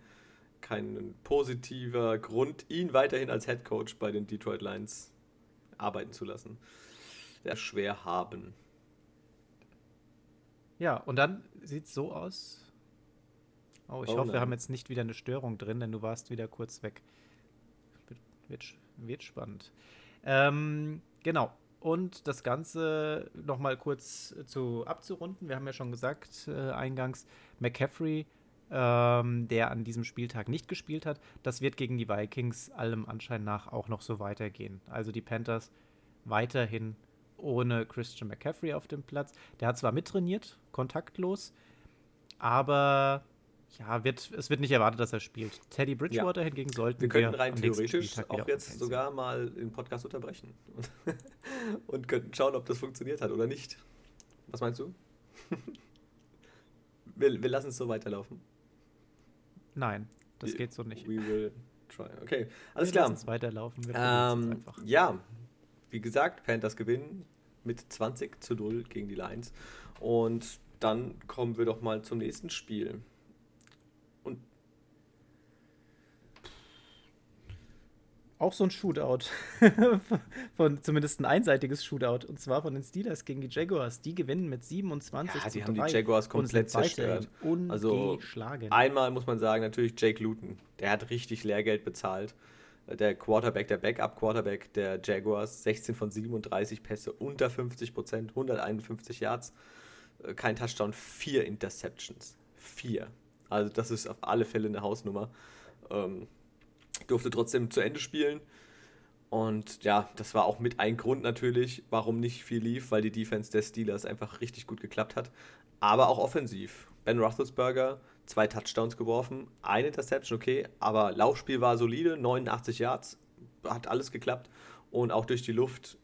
kein positiver Grund, ihn weiterhin als Head Coach bei den Detroit Lions arbeiten zu lassen. Sehr schwer haben. Ja, und dann sieht es so aus. Oh, ich oh, hoffe, nein. wir haben jetzt nicht wieder eine Störung drin, denn du warst wieder kurz weg. Wird, wird spannend. Ähm, genau. Und das Ganze nochmal kurz zu abzurunden. Wir haben ja schon gesagt, äh, eingangs, McCaffrey, ähm, der an diesem Spieltag nicht gespielt hat, das wird gegen die Vikings allem Anschein nach auch noch so weitergehen. Also die Panthers weiterhin ohne Christian McCaffrey auf dem Platz. Der hat zwar mittrainiert, kontaktlos, aber ja, wird, es wird nicht erwartet, dass er spielt. Teddy Bridgewater ja. hingegen sollten wir können rein theoretisch auch jetzt sogar mal den Podcast unterbrechen und, und könnten schauen, ob das funktioniert hat oder nicht. Was meinst du? wir, wir lassen es so weiterlaufen. Nein, das geht so nicht. We will try. Okay, alles wir klar. Lassen es weiterlaufen. Wir ähm, einfach. Ja, wie gesagt, Panthers gewinnen mit 20 zu 0 gegen die Lions. Und dann kommen wir doch mal zum nächsten Spiel. Auch so ein Shootout. von zumindest ein einseitiges Shootout. Und zwar von den Steelers gegen die Jaguars. Die gewinnen mit 27 ja, zu die haben die Jaguars komplett zerstört. Also einmal muss man sagen, natürlich Jake Luton. Der hat richtig Lehrgeld bezahlt. Der Quarterback, der Backup-Quarterback der Jaguars, 16 von 37 Pässe, unter 50 Prozent, 151 Yards, äh, kein Touchdown, vier Interceptions. Vier. Also das ist auf alle Fälle eine Hausnummer. Ähm, durfte trotzdem zu Ende spielen. Und ja, das war auch mit ein Grund natürlich, warum nicht viel lief, weil die Defense der Steelers einfach richtig gut geklappt hat. Aber auch offensiv. Ben Roethlisberger, zwei Touchdowns geworfen, eine Interception, okay, aber Laufspiel war solide, 89 Yards, hat alles geklappt. Und auch durch die Luft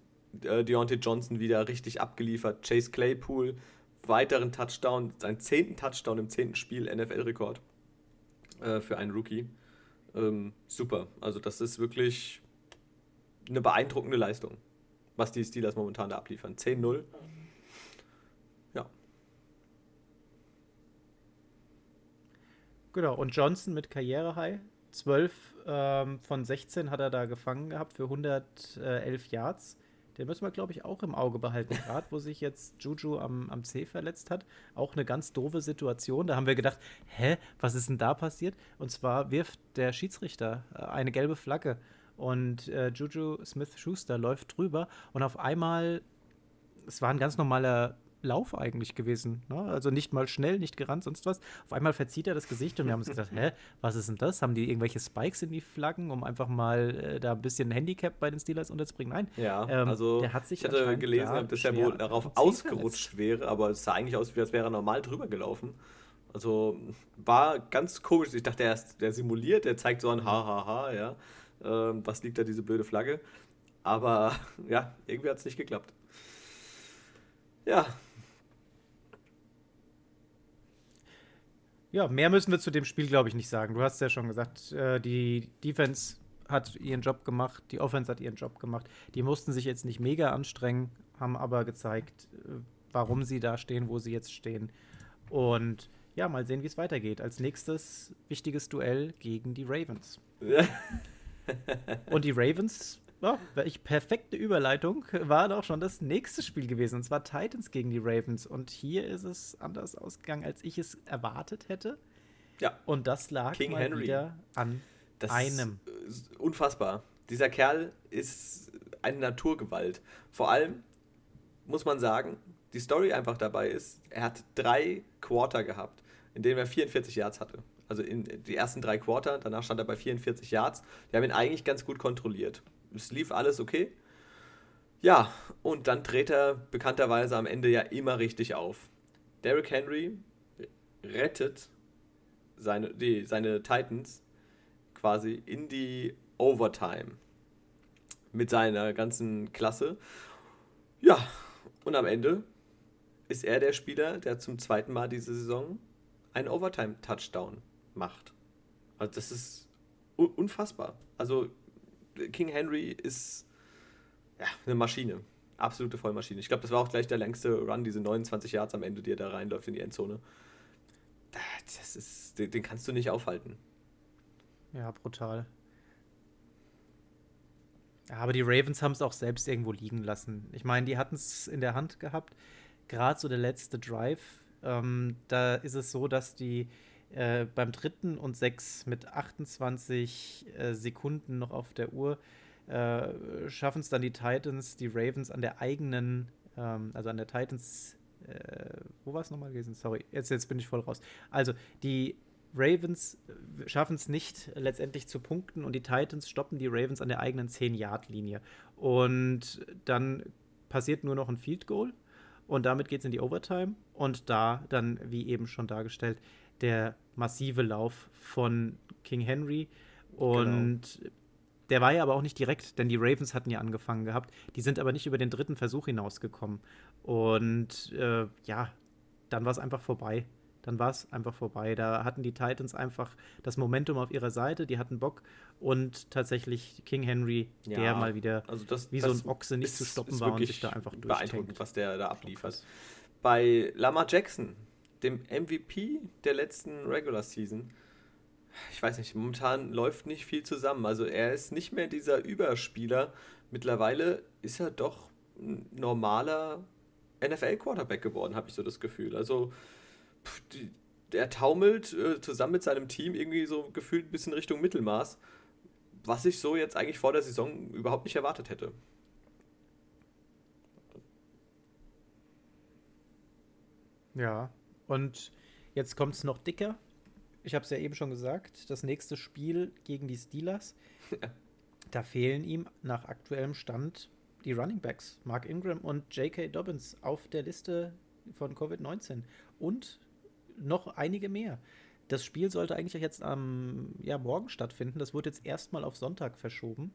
äh, Deontay Johnson wieder richtig abgeliefert. Chase Claypool, weiteren Touchdown, seinen zehnten Touchdown im zehnten Spiel, NFL-Rekord äh, für einen Rookie ähm, super. Also das ist wirklich eine beeindruckende Leistung, was die Steelers momentan da abliefern. 10-0. Ja. Genau, und Johnson mit Karriere-High. 12 ähm, von 16 hat er da gefangen gehabt für 111 Yards. Den müssen wir, glaube ich, auch im Auge behalten. Gerade wo sich jetzt Juju am, am C verletzt hat. Auch eine ganz doofe Situation. Da haben wir gedacht, hä, was ist denn da passiert? Und zwar wirft der Schiedsrichter äh, eine gelbe Flagge. Und äh, Juju Smith-Schuster läuft drüber. Und auf einmal, es war ein ganz normaler Lauf eigentlich gewesen. Ne? Also nicht mal schnell, nicht gerannt, sonst was. Auf einmal verzieht er das Gesicht und wir haben uns gedacht, hä, was ist denn das? Haben die irgendwelche Spikes in die Flaggen, um einfach mal äh, da ein bisschen Handicap bei den Steelers unterzubringen? Nein. Ja, ähm, also der hat sich ich hatte gelesen, dass er wohl darauf ausgerutscht verletzt. wäre, aber es sah eigentlich aus, als wäre er normal drüber gelaufen. Also war ganz komisch. Ich dachte, er, ist, der simuliert, der zeigt so ein Hahaha, ja. Ähm, was liegt da diese blöde Flagge? Aber ja, irgendwie hat es nicht geklappt. Ja, Ja, mehr müssen wir zu dem Spiel, glaube ich, nicht sagen. Du hast ja schon gesagt, äh, die Defense hat ihren Job gemacht, die Offense hat ihren Job gemacht. Die mussten sich jetzt nicht mega anstrengen, haben aber gezeigt, äh, warum sie da stehen, wo sie jetzt stehen. Und ja, mal sehen, wie es weitergeht. Als nächstes wichtiges Duell gegen die Ravens. Und die Ravens Oh, welche perfekte Überleitung war doch schon das nächste Spiel gewesen, und zwar Titans gegen die Ravens. Und hier ist es anders ausgegangen, als ich es erwartet hätte. Ja. Und das lag King mal Henry. wieder an das einem. Unfassbar. Dieser Kerl ist eine Naturgewalt. Vor allem muss man sagen, die Story einfach dabei ist, er hat drei Quarter gehabt, in denen er 44 Yards hatte. Also in die ersten drei Quarter, danach stand er bei 44 Yards. Die haben ihn eigentlich ganz gut kontrolliert es lief alles okay. Ja, und dann dreht er bekannterweise am Ende ja immer richtig auf. Derrick Henry rettet seine, die, seine Titans quasi in die Overtime. mit seiner ganzen Klasse. Ja, und am Ende ist er der Spieler, der zum zweiten Mal diese Saison einen Overtime-Touchdown macht. Also das ist unfassbar. Also King Henry ist ja, eine Maschine. Absolute Vollmaschine. Ich glaube, das war auch gleich der längste Run, diese 29 Yards am Ende, die er da reinläuft in die Endzone. Das ist, den, den kannst du nicht aufhalten. Ja, brutal. Aber die Ravens haben es auch selbst irgendwo liegen lassen. Ich meine, die hatten es in der Hand gehabt. Gerade so der letzte Drive. Ähm, da ist es so, dass die äh, beim dritten und sechs mit 28 äh, Sekunden noch auf der Uhr äh, schaffen es dann die Titans, die Ravens an der eigenen, ähm, also an der Titans, äh, wo war es nochmal gewesen? Sorry, jetzt, jetzt bin ich voll raus. Also die Ravens äh, schaffen es nicht letztendlich zu punkten und die Titans stoppen die Ravens an der eigenen 10-Yard-Linie. Und dann passiert nur noch ein Field Goal und damit geht es in die Overtime. Und da dann, wie eben schon dargestellt, der massive Lauf von King Henry. Und genau. der war ja aber auch nicht direkt, denn die Ravens hatten ja angefangen gehabt. Die sind aber nicht über den dritten Versuch hinausgekommen. Und äh, ja, dann war es einfach vorbei dann war es einfach vorbei. Da hatten die Titans einfach das Momentum auf ihrer Seite, die hatten Bock und tatsächlich King Henry, ja, der mal wieder also das, wie das so ein Ochse nicht ist, zu stoppen war und sich da einfach beeindruckend, was der da abliefert. Bei Lama Jackson, dem MVP der letzten Regular Season, ich weiß nicht, momentan läuft nicht viel zusammen. Also er ist nicht mehr dieser Überspieler. Mittlerweile ist er doch ein normaler NFL-Quarterback geworden, habe ich so das Gefühl. Also der taumelt äh, zusammen mit seinem Team irgendwie so gefühlt ein bisschen Richtung Mittelmaß, was ich so jetzt eigentlich vor der Saison überhaupt nicht erwartet hätte. Ja, und jetzt kommt es noch dicker. Ich habe es ja eben schon gesagt, das nächste Spiel gegen die Steelers. da fehlen ihm nach aktuellem Stand die Running Backs, Mark Ingram und J.K. Dobbins auf der Liste von Covid-19. Und noch einige mehr. Das Spiel sollte eigentlich jetzt am ja, morgen stattfinden. Das wurde jetzt erstmal auf Sonntag verschoben.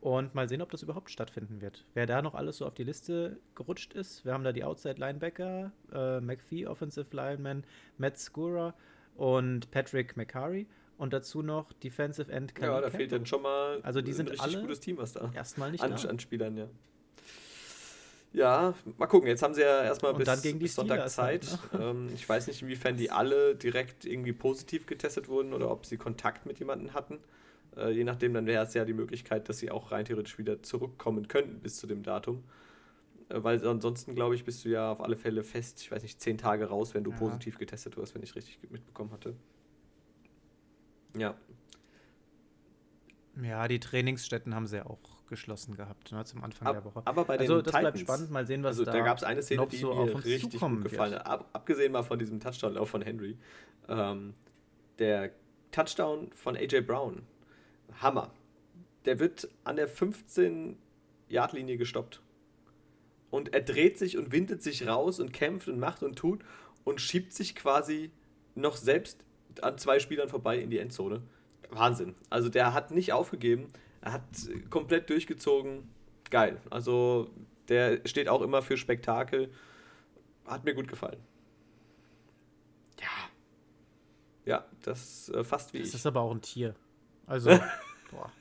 Und mal sehen, ob das überhaupt stattfinden wird. Wer da noch alles so auf die Liste gerutscht ist, wir haben da die Outside Linebacker, äh, McPhee, Offensive Lineman, Matt Skura und Patrick McCurry. Und dazu noch Defensive End Khalil Ja, da fehlt dann schon mal also die sind ein richtig alle gutes Team, was da erstmal nicht an, da. an Spielern, ja. Ja, mal gucken. Jetzt haben sie ja erstmal bis, bis Sonntag Zeit. Halt, ne? ähm, ich weiß nicht, inwiefern die alle direkt irgendwie positiv getestet wurden oder ob sie Kontakt mit jemandem hatten. Äh, je nachdem, dann wäre es ja die Möglichkeit, dass sie auch rein theoretisch wieder zurückkommen könnten bis zu dem Datum. Äh, weil ansonsten, glaube ich, bist du ja auf alle Fälle fest, ich weiß nicht, zehn Tage raus, wenn du ja. positiv getestet wirst, wenn ich richtig mitbekommen hatte. Ja. Ja, die Trainingsstätten haben sie ja auch geschlossen gehabt, ne, zum Anfang Ab, der Woche. Aber bei den also das Titans, bleibt spannend, mal sehen, was also, da da gab es eine Szene, die so mir richtig gut gefallen hat. Ab, abgesehen mal von diesem Touchdown-Lauf von Henry. Ähm, der Touchdown von AJ Brown. Hammer. Der wird an der 15-Yard-Linie gestoppt. Und er dreht sich und windet sich raus und kämpft und macht und tut und schiebt sich quasi noch selbst an zwei Spielern vorbei in die Endzone. Wahnsinn. Also der hat nicht aufgegeben. Er hat komplett durchgezogen. Geil. Also der steht auch immer für Spektakel. Hat mir gut gefallen. Ja. Ja, das äh, fast wie das ich. Das ist aber auch ein Tier. Also, boah.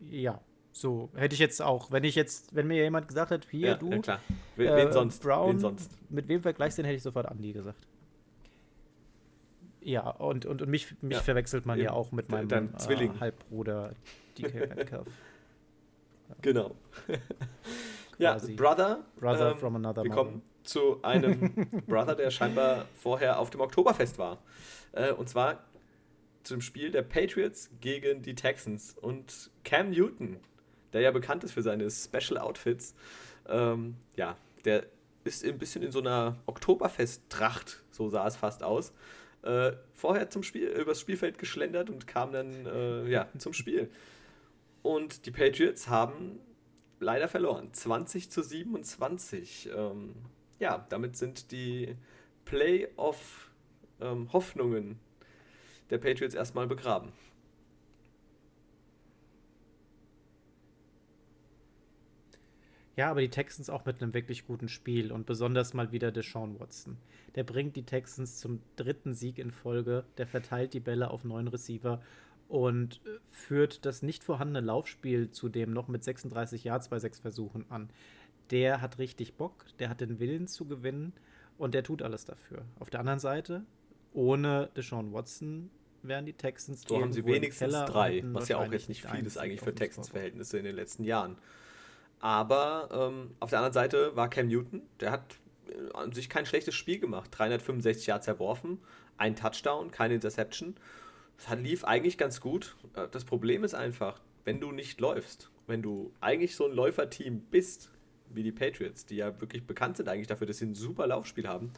Ja, so hätte ich jetzt auch, wenn ich jetzt, wenn mir jemand gesagt hat, hier ja, du, ja klar. Wen, äh, sonst? Brown, wen sonst? mit wem vergleichst du den, hätte ich sofort Andy gesagt. Ja, und, und, und mich, mich ja. verwechselt man Eben. ja auch mit meinem Dein Zwilling. Äh, Halbbruder DK Metcalf. Genau. ja, Brother. Brother ähm, from another Wir kommen zu einem Brother, der scheinbar vorher auf dem Oktoberfest war. Äh, und zwar zum Spiel der Patriots gegen die Texans. Und Cam Newton, der ja bekannt ist für seine Special Outfits, ähm, ja, der ist ein bisschen in so einer Oktoberfest-Tracht, so sah es fast aus äh, vorher zum Spiel, übers Spielfeld geschlendert und kam dann äh, ja, zum Spiel. Und die Patriots haben leider verloren. 20 zu 27. Ähm, ja, damit sind die Playoff-Hoffnungen ähm, der Patriots erstmal begraben. Ja, aber die Texans auch mit einem wirklich guten Spiel und besonders mal wieder Deshaun Watson. Der bringt die Texans zum dritten Sieg in Folge, der verteilt die Bälle auf neun Receiver und äh, führt das nicht vorhandene Laufspiel zudem noch mit 36 Yards bei sechs Versuchen an. Der hat richtig Bock, der hat den Willen zu gewinnen und der tut alles dafür. Auf der anderen Seite, ohne Deshaun Watson wären die Texans So haben sie wenigstens drei, was ja auch jetzt nicht viel ist eigentlich für Texans-Verhältnisse in den letzten Jahren. Aber ähm, auf der anderen Seite war Cam Newton, der hat äh, an sich kein schlechtes Spiel gemacht. 365 Yards erworfen, ein Touchdown, keine Interception. Das lief eigentlich ganz gut. Äh, das Problem ist einfach, wenn du nicht läufst, wenn du eigentlich so ein Läuferteam bist, wie die Patriots, die ja wirklich bekannt sind eigentlich dafür, dass sie ein super Laufspiel haben,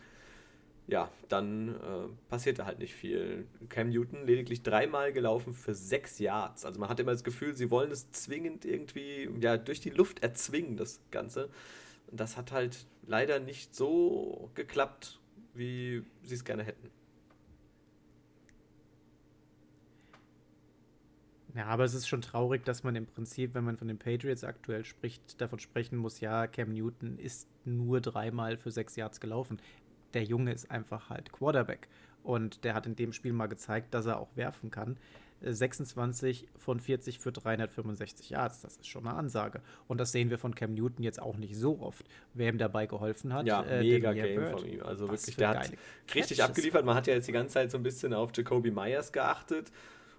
ja, dann äh, passiert da halt nicht viel. Cam Newton lediglich dreimal gelaufen für sechs Yards. Also man hat immer das Gefühl, sie wollen es zwingend irgendwie ja, durch die Luft erzwingen, das Ganze. Und das hat halt leider nicht so geklappt, wie sie es gerne hätten. Ja, aber es ist schon traurig, dass man im Prinzip, wenn man von den Patriots aktuell spricht, davon sprechen muss, ja, Cam Newton ist nur dreimal für sechs Yards gelaufen. Der Junge ist einfach halt Quarterback. Und der hat in dem Spiel mal gezeigt, dass er auch werfen kann. 26 von 40 für 365 Yards, das ist schon eine Ansage. Und das sehen wir von Cam Newton jetzt auch nicht so oft. Wer ihm dabei geholfen hat, ja, äh, mega Game Bird. von ihm. Also Was wirklich, der hat richtig Catches. abgeliefert. Man hat ja jetzt die ganze Zeit so ein bisschen auf Jacoby Myers geachtet.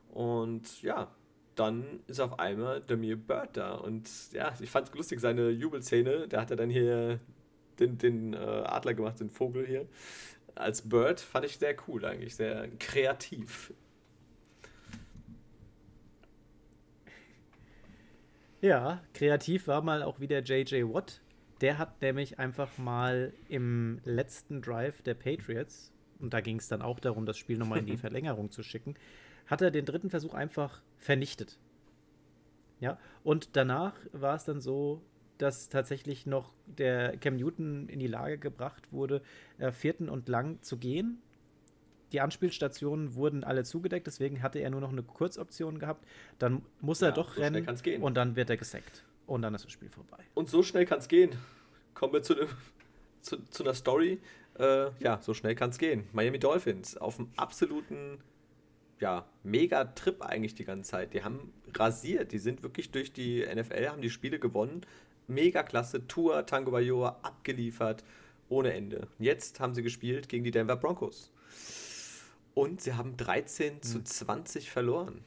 Und ja, dann ist auf einmal Demir Bird da. Und ja, ich fand es lustig, seine Jubelszene. Der hat ja dann hier den, den äh, Adler gemacht, den Vogel hier. Als Bird fand ich sehr cool eigentlich, sehr kreativ. Ja, kreativ war mal auch wieder JJ Watt. Der hat nämlich einfach mal im letzten Drive der Patriots, und da ging es dann auch darum, das Spiel nochmal in die Verlängerung zu schicken, hat er den dritten Versuch einfach vernichtet. Ja, und danach war es dann so, dass tatsächlich noch der Cam Newton in die Lage gebracht wurde, äh, vierten und lang zu gehen. Die Anspielstationen wurden alle zugedeckt, deswegen hatte er nur noch eine Kurzoption gehabt. Dann muss er ja, doch so rennen und dann wird er gesackt. Und dann ist das Spiel vorbei. Und so schnell kann es gehen. Kommen wir zu, ne, zu, zu einer Story. Äh, ja, so schnell kann es gehen. Miami Dolphins auf dem absoluten ja, mega Trip eigentlich die ganze Zeit. Die haben rasiert, die sind wirklich durch die NFL, haben die Spiele gewonnen. Mega klasse, Tour, Tango Bayoa abgeliefert, ohne Ende. Jetzt haben sie gespielt gegen die Denver Broncos. Und sie haben 13 hm. zu 20 verloren.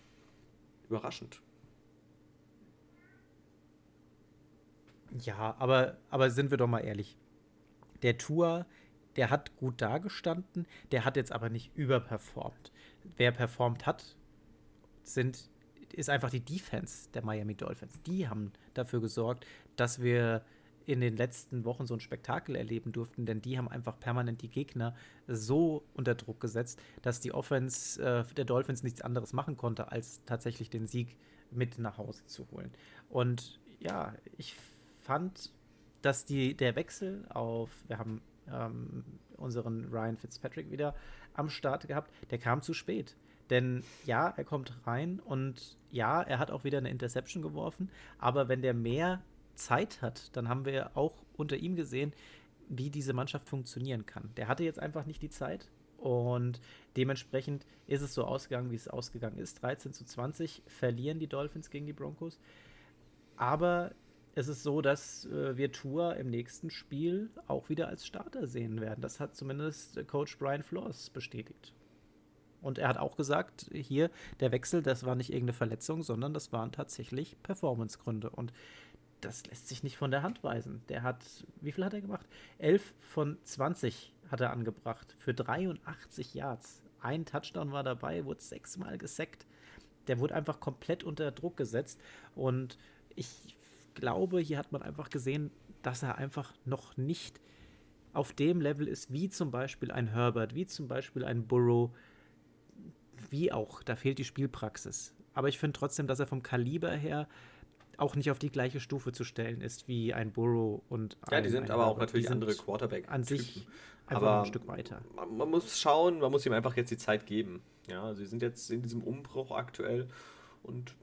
Überraschend. Ja, aber, aber sind wir doch mal ehrlich. Der Tour, der hat gut dargestanden, der hat jetzt aber nicht überperformt wer performt hat, sind, ist einfach die Defense der Miami Dolphins. Die haben dafür gesorgt, dass wir in den letzten Wochen so ein Spektakel erleben durften, denn die haben einfach permanent die Gegner so unter Druck gesetzt, dass die Offense äh, der Dolphins nichts anderes machen konnte, als tatsächlich den Sieg mit nach Hause zu holen. Und ja, ich fand, dass die, der Wechsel auf, wir haben ähm, unseren Ryan Fitzpatrick wieder am Start gehabt, der kam zu spät. Denn ja, er kommt rein und ja, er hat auch wieder eine Interception geworfen, aber wenn der mehr Zeit hat, dann haben wir auch unter ihm gesehen, wie diese Mannschaft funktionieren kann. Der hatte jetzt einfach nicht die Zeit und dementsprechend ist es so ausgegangen, wie es ausgegangen ist. 13 zu 20 verlieren die Dolphins gegen die Broncos. Aber es ist so, dass äh, wir Tour im nächsten Spiel auch wieder als Starter sehen werden. Das hat zumindest äh, Coach Brian Flores bestätigt. Und er hat auch gesagt, hier der Wechsel, das war nicht irgendeine Verletzung, sondern das waren tatsächlich Performancegründe. Und das lässt sich nicht von der Hand weisen. Der hat, wie viel hat er gemacht? 11 von 20 hat er angebracht für 83 Yards. Ein Touchdown war dabei, wurde sechsmal gesackt. Der wurde einfach komplett unter Druck gesetzt. Und ich glaube, hier hat man einfach gesehen, dass er einfach noch nicht auf dem Level ist, wie zum Beispiel ein Herbert, wie zum Beispiel ein Burrow, wie auch. Da fehlt die Spielpraxis. Aber ich finde trotzdem, dass er vom Kaliber her auch nicht auf die gleiche Stufe zu stellen ist wie ein Burrow und Ja, die sind aber auch natürlich andere Quarterback. An sich aber ein Stück weiter. Man, man, muss schauen, man muss ihm einfach jetzt die Zeit geben. Ja, sie sind jetzt in diesem Umbruch aktuell Und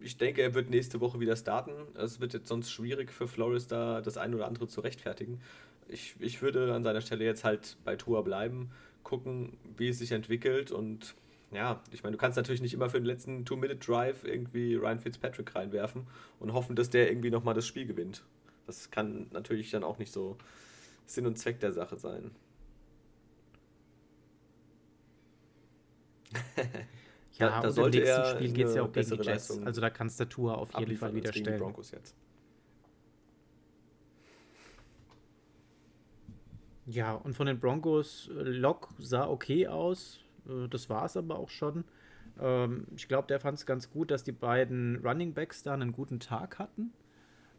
ich denke, er wird nächste Woche wieder starten. Es wird jetzt sonst schwierig für Flores da das eine oder andere zu rechtfertigen. Ich, ich würde an seiner Stelle jetzt halt bei Tour bleiben, gucken, wie es sich entwickelt und ja, ich meine, du kannst natürlich nicht immer für den letzten Two-Minute-Drive irgendwie Ryan Fitzpatrick reinwerfen und hoffen, dass der irgendwie nochmal das Spiel gewinnt. Das kann natürlich dann auch nicht so Sinn und Zweck der Sache sein. ja, da, da sollte im nächsten Spiel geht es ja auch gegen die Jets. Leistung also da kannst du Tour auf jeden Fall wieder stellen. Broncos jetzt. Ja, und von den Broncos, äh, Lock sah okay aus. Äh, das war es aber auch schon. Ähm, ich glaube, der fand es ganz gut, dass die beiden Running Backs da einen guten Tag hatten.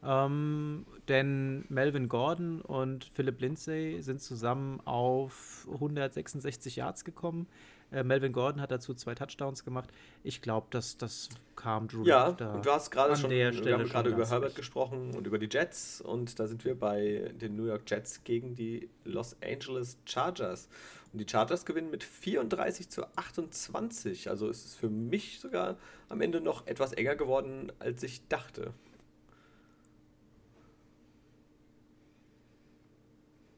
Ähm, denn Melvin Gordon und Philip Lindsay sind zusammen auf 166 Yards gekommen. Äh, Melvin Gordon hat dazu zwei Touchdowns gemacht. Ich glaube, dass das kam Drew. Ja, und du hast gerade schon, wir haben gerade über Herbert gesprochen und über die Jets und da sind wir bei den New York Jets gegen die Los Angeles Chargers. Und die Chargers gewinnen mit 34 zu 28. Also ist es für mich sogar am Ende noch etwas enger geworden, als ich dachte.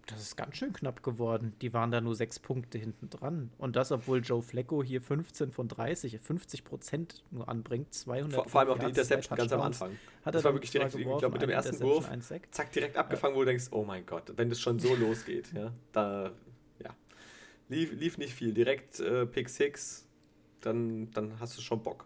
Das ist ganz schön knapp geworden. Die waren da nur sechs Punkte hinten dran. Und das, obwohl Joe Flacco hier 15 von 30, 50 Prozent nur anbringt. 200 vor, vor allem auch die Interception ganz am Anfang. Hat das war wirklich direkt, geworfen, ich glaube, mit dem ersten Wurf, zack, direkt abgefangen, wo du denkst, oh mein Gott, wenn das schon so losgeht, ja, da, ja, lief, lief nicht viel. Direkt äh, Pick 6, dann, dann hast du schon Bock.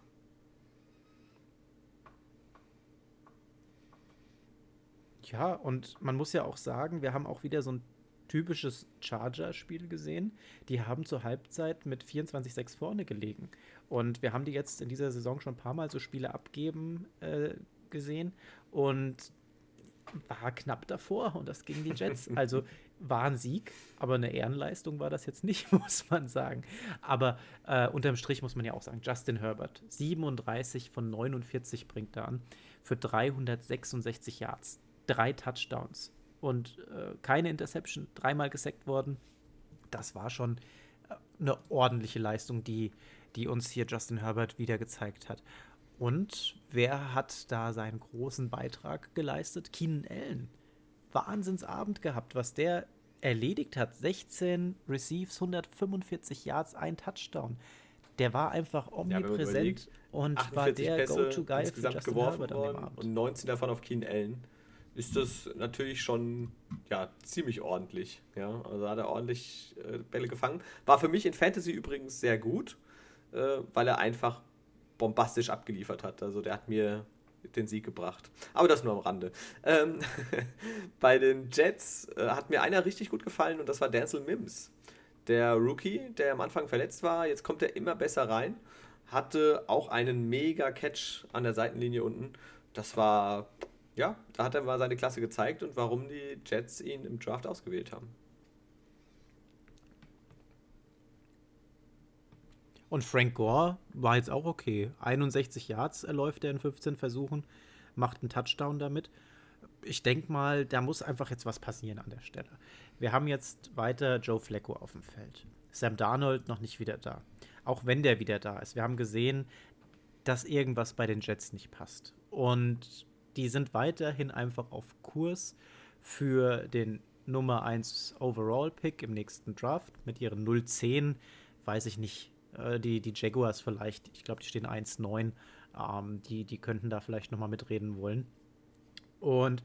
Ja, und man muss ja auch sagen, wir haben auch wieder so ein typisches Charger-Spiel gesehen. Die haben zur Halbzeit mit 24-6 vorne gelegen. Und wir haben die jetzt in dieser Saison schon ein paar Mal so Spiele abgeben äh, gesehen und war knapp davor und das gegen die Jets. Also war ein Sieg, aber eine Ehrenleistung war das jetzt nicht, muss man sagen. Aber äh, unterm Strich muss man ja auch sagen, Justin Herbert, 37 von 49 bringt er an für 366 Yards, drei Touchdowns und äh, keine Interception, dreimal gesackt worden. Das war schon äh, eine ordentliche Leistung, die, die uns hier Justin Herbert wieder gezeigt hat. Und wer hat da seinen großen Beitrag geleistet? Keenan Allen. Wahnsinnsabend gehabt, was der erledigt hat. 16 Receives, 145 Yards, ein Touchdown. Der war einfach omnipräsent ja, und war der Go-To-Guy für Justin geworfen Herbert worden an. Und 19 davon auf Keenan Allen ist das natürlich schon ja, ziemlich ordentlich. Ja? Also hat er ordentlich äh, Bälle gefangen. War für mich in Fantasy übrigens sehr gut, äh, weil er einfach bombastisch abgeliefert hat. Also der hat mir den Sieg gebracht. Aber das nur am Rande. Ähm, bei den Jets äh, hat mir einer richtig gut gefallen und das war Denzel Mims. Der Rookie, der am Anfang verletzt war, jetzt kommt er immer besser rein. Hatte auch einen mega Catch an der Seitenlinie unten. Das war ja, da hat er mal seine Klasse gezeigt und warum die Jets ihn im Draft ausgewählt haben. Und Frank Gore war jetzt auch okay. 61 Yards erläuft er in 15 Versuchen, macht einen Touchdown damit. Ich denke mal, da muss einfach jetzt was passieren an der Stelle. Wir haben jetzt weiter Joe Flacco auf dem Feld. Sam Darnold noch nicht wieder da. Auch wenn der wieder da ist. Wir haben gesehen, dass irgendwas bei den Jets nicht passt. Und die sind weiterhin einfach auf Kurs für den Nummer 1 Overall-Pick im nächsten Draft mit ihren 010. Weiß ich nicht. Äh, die, die Jaguars vielleicht, ich glaube, die stehen 1-9. Ähm, die, die könnten da vielleicht nochmal mitreden wollen. Und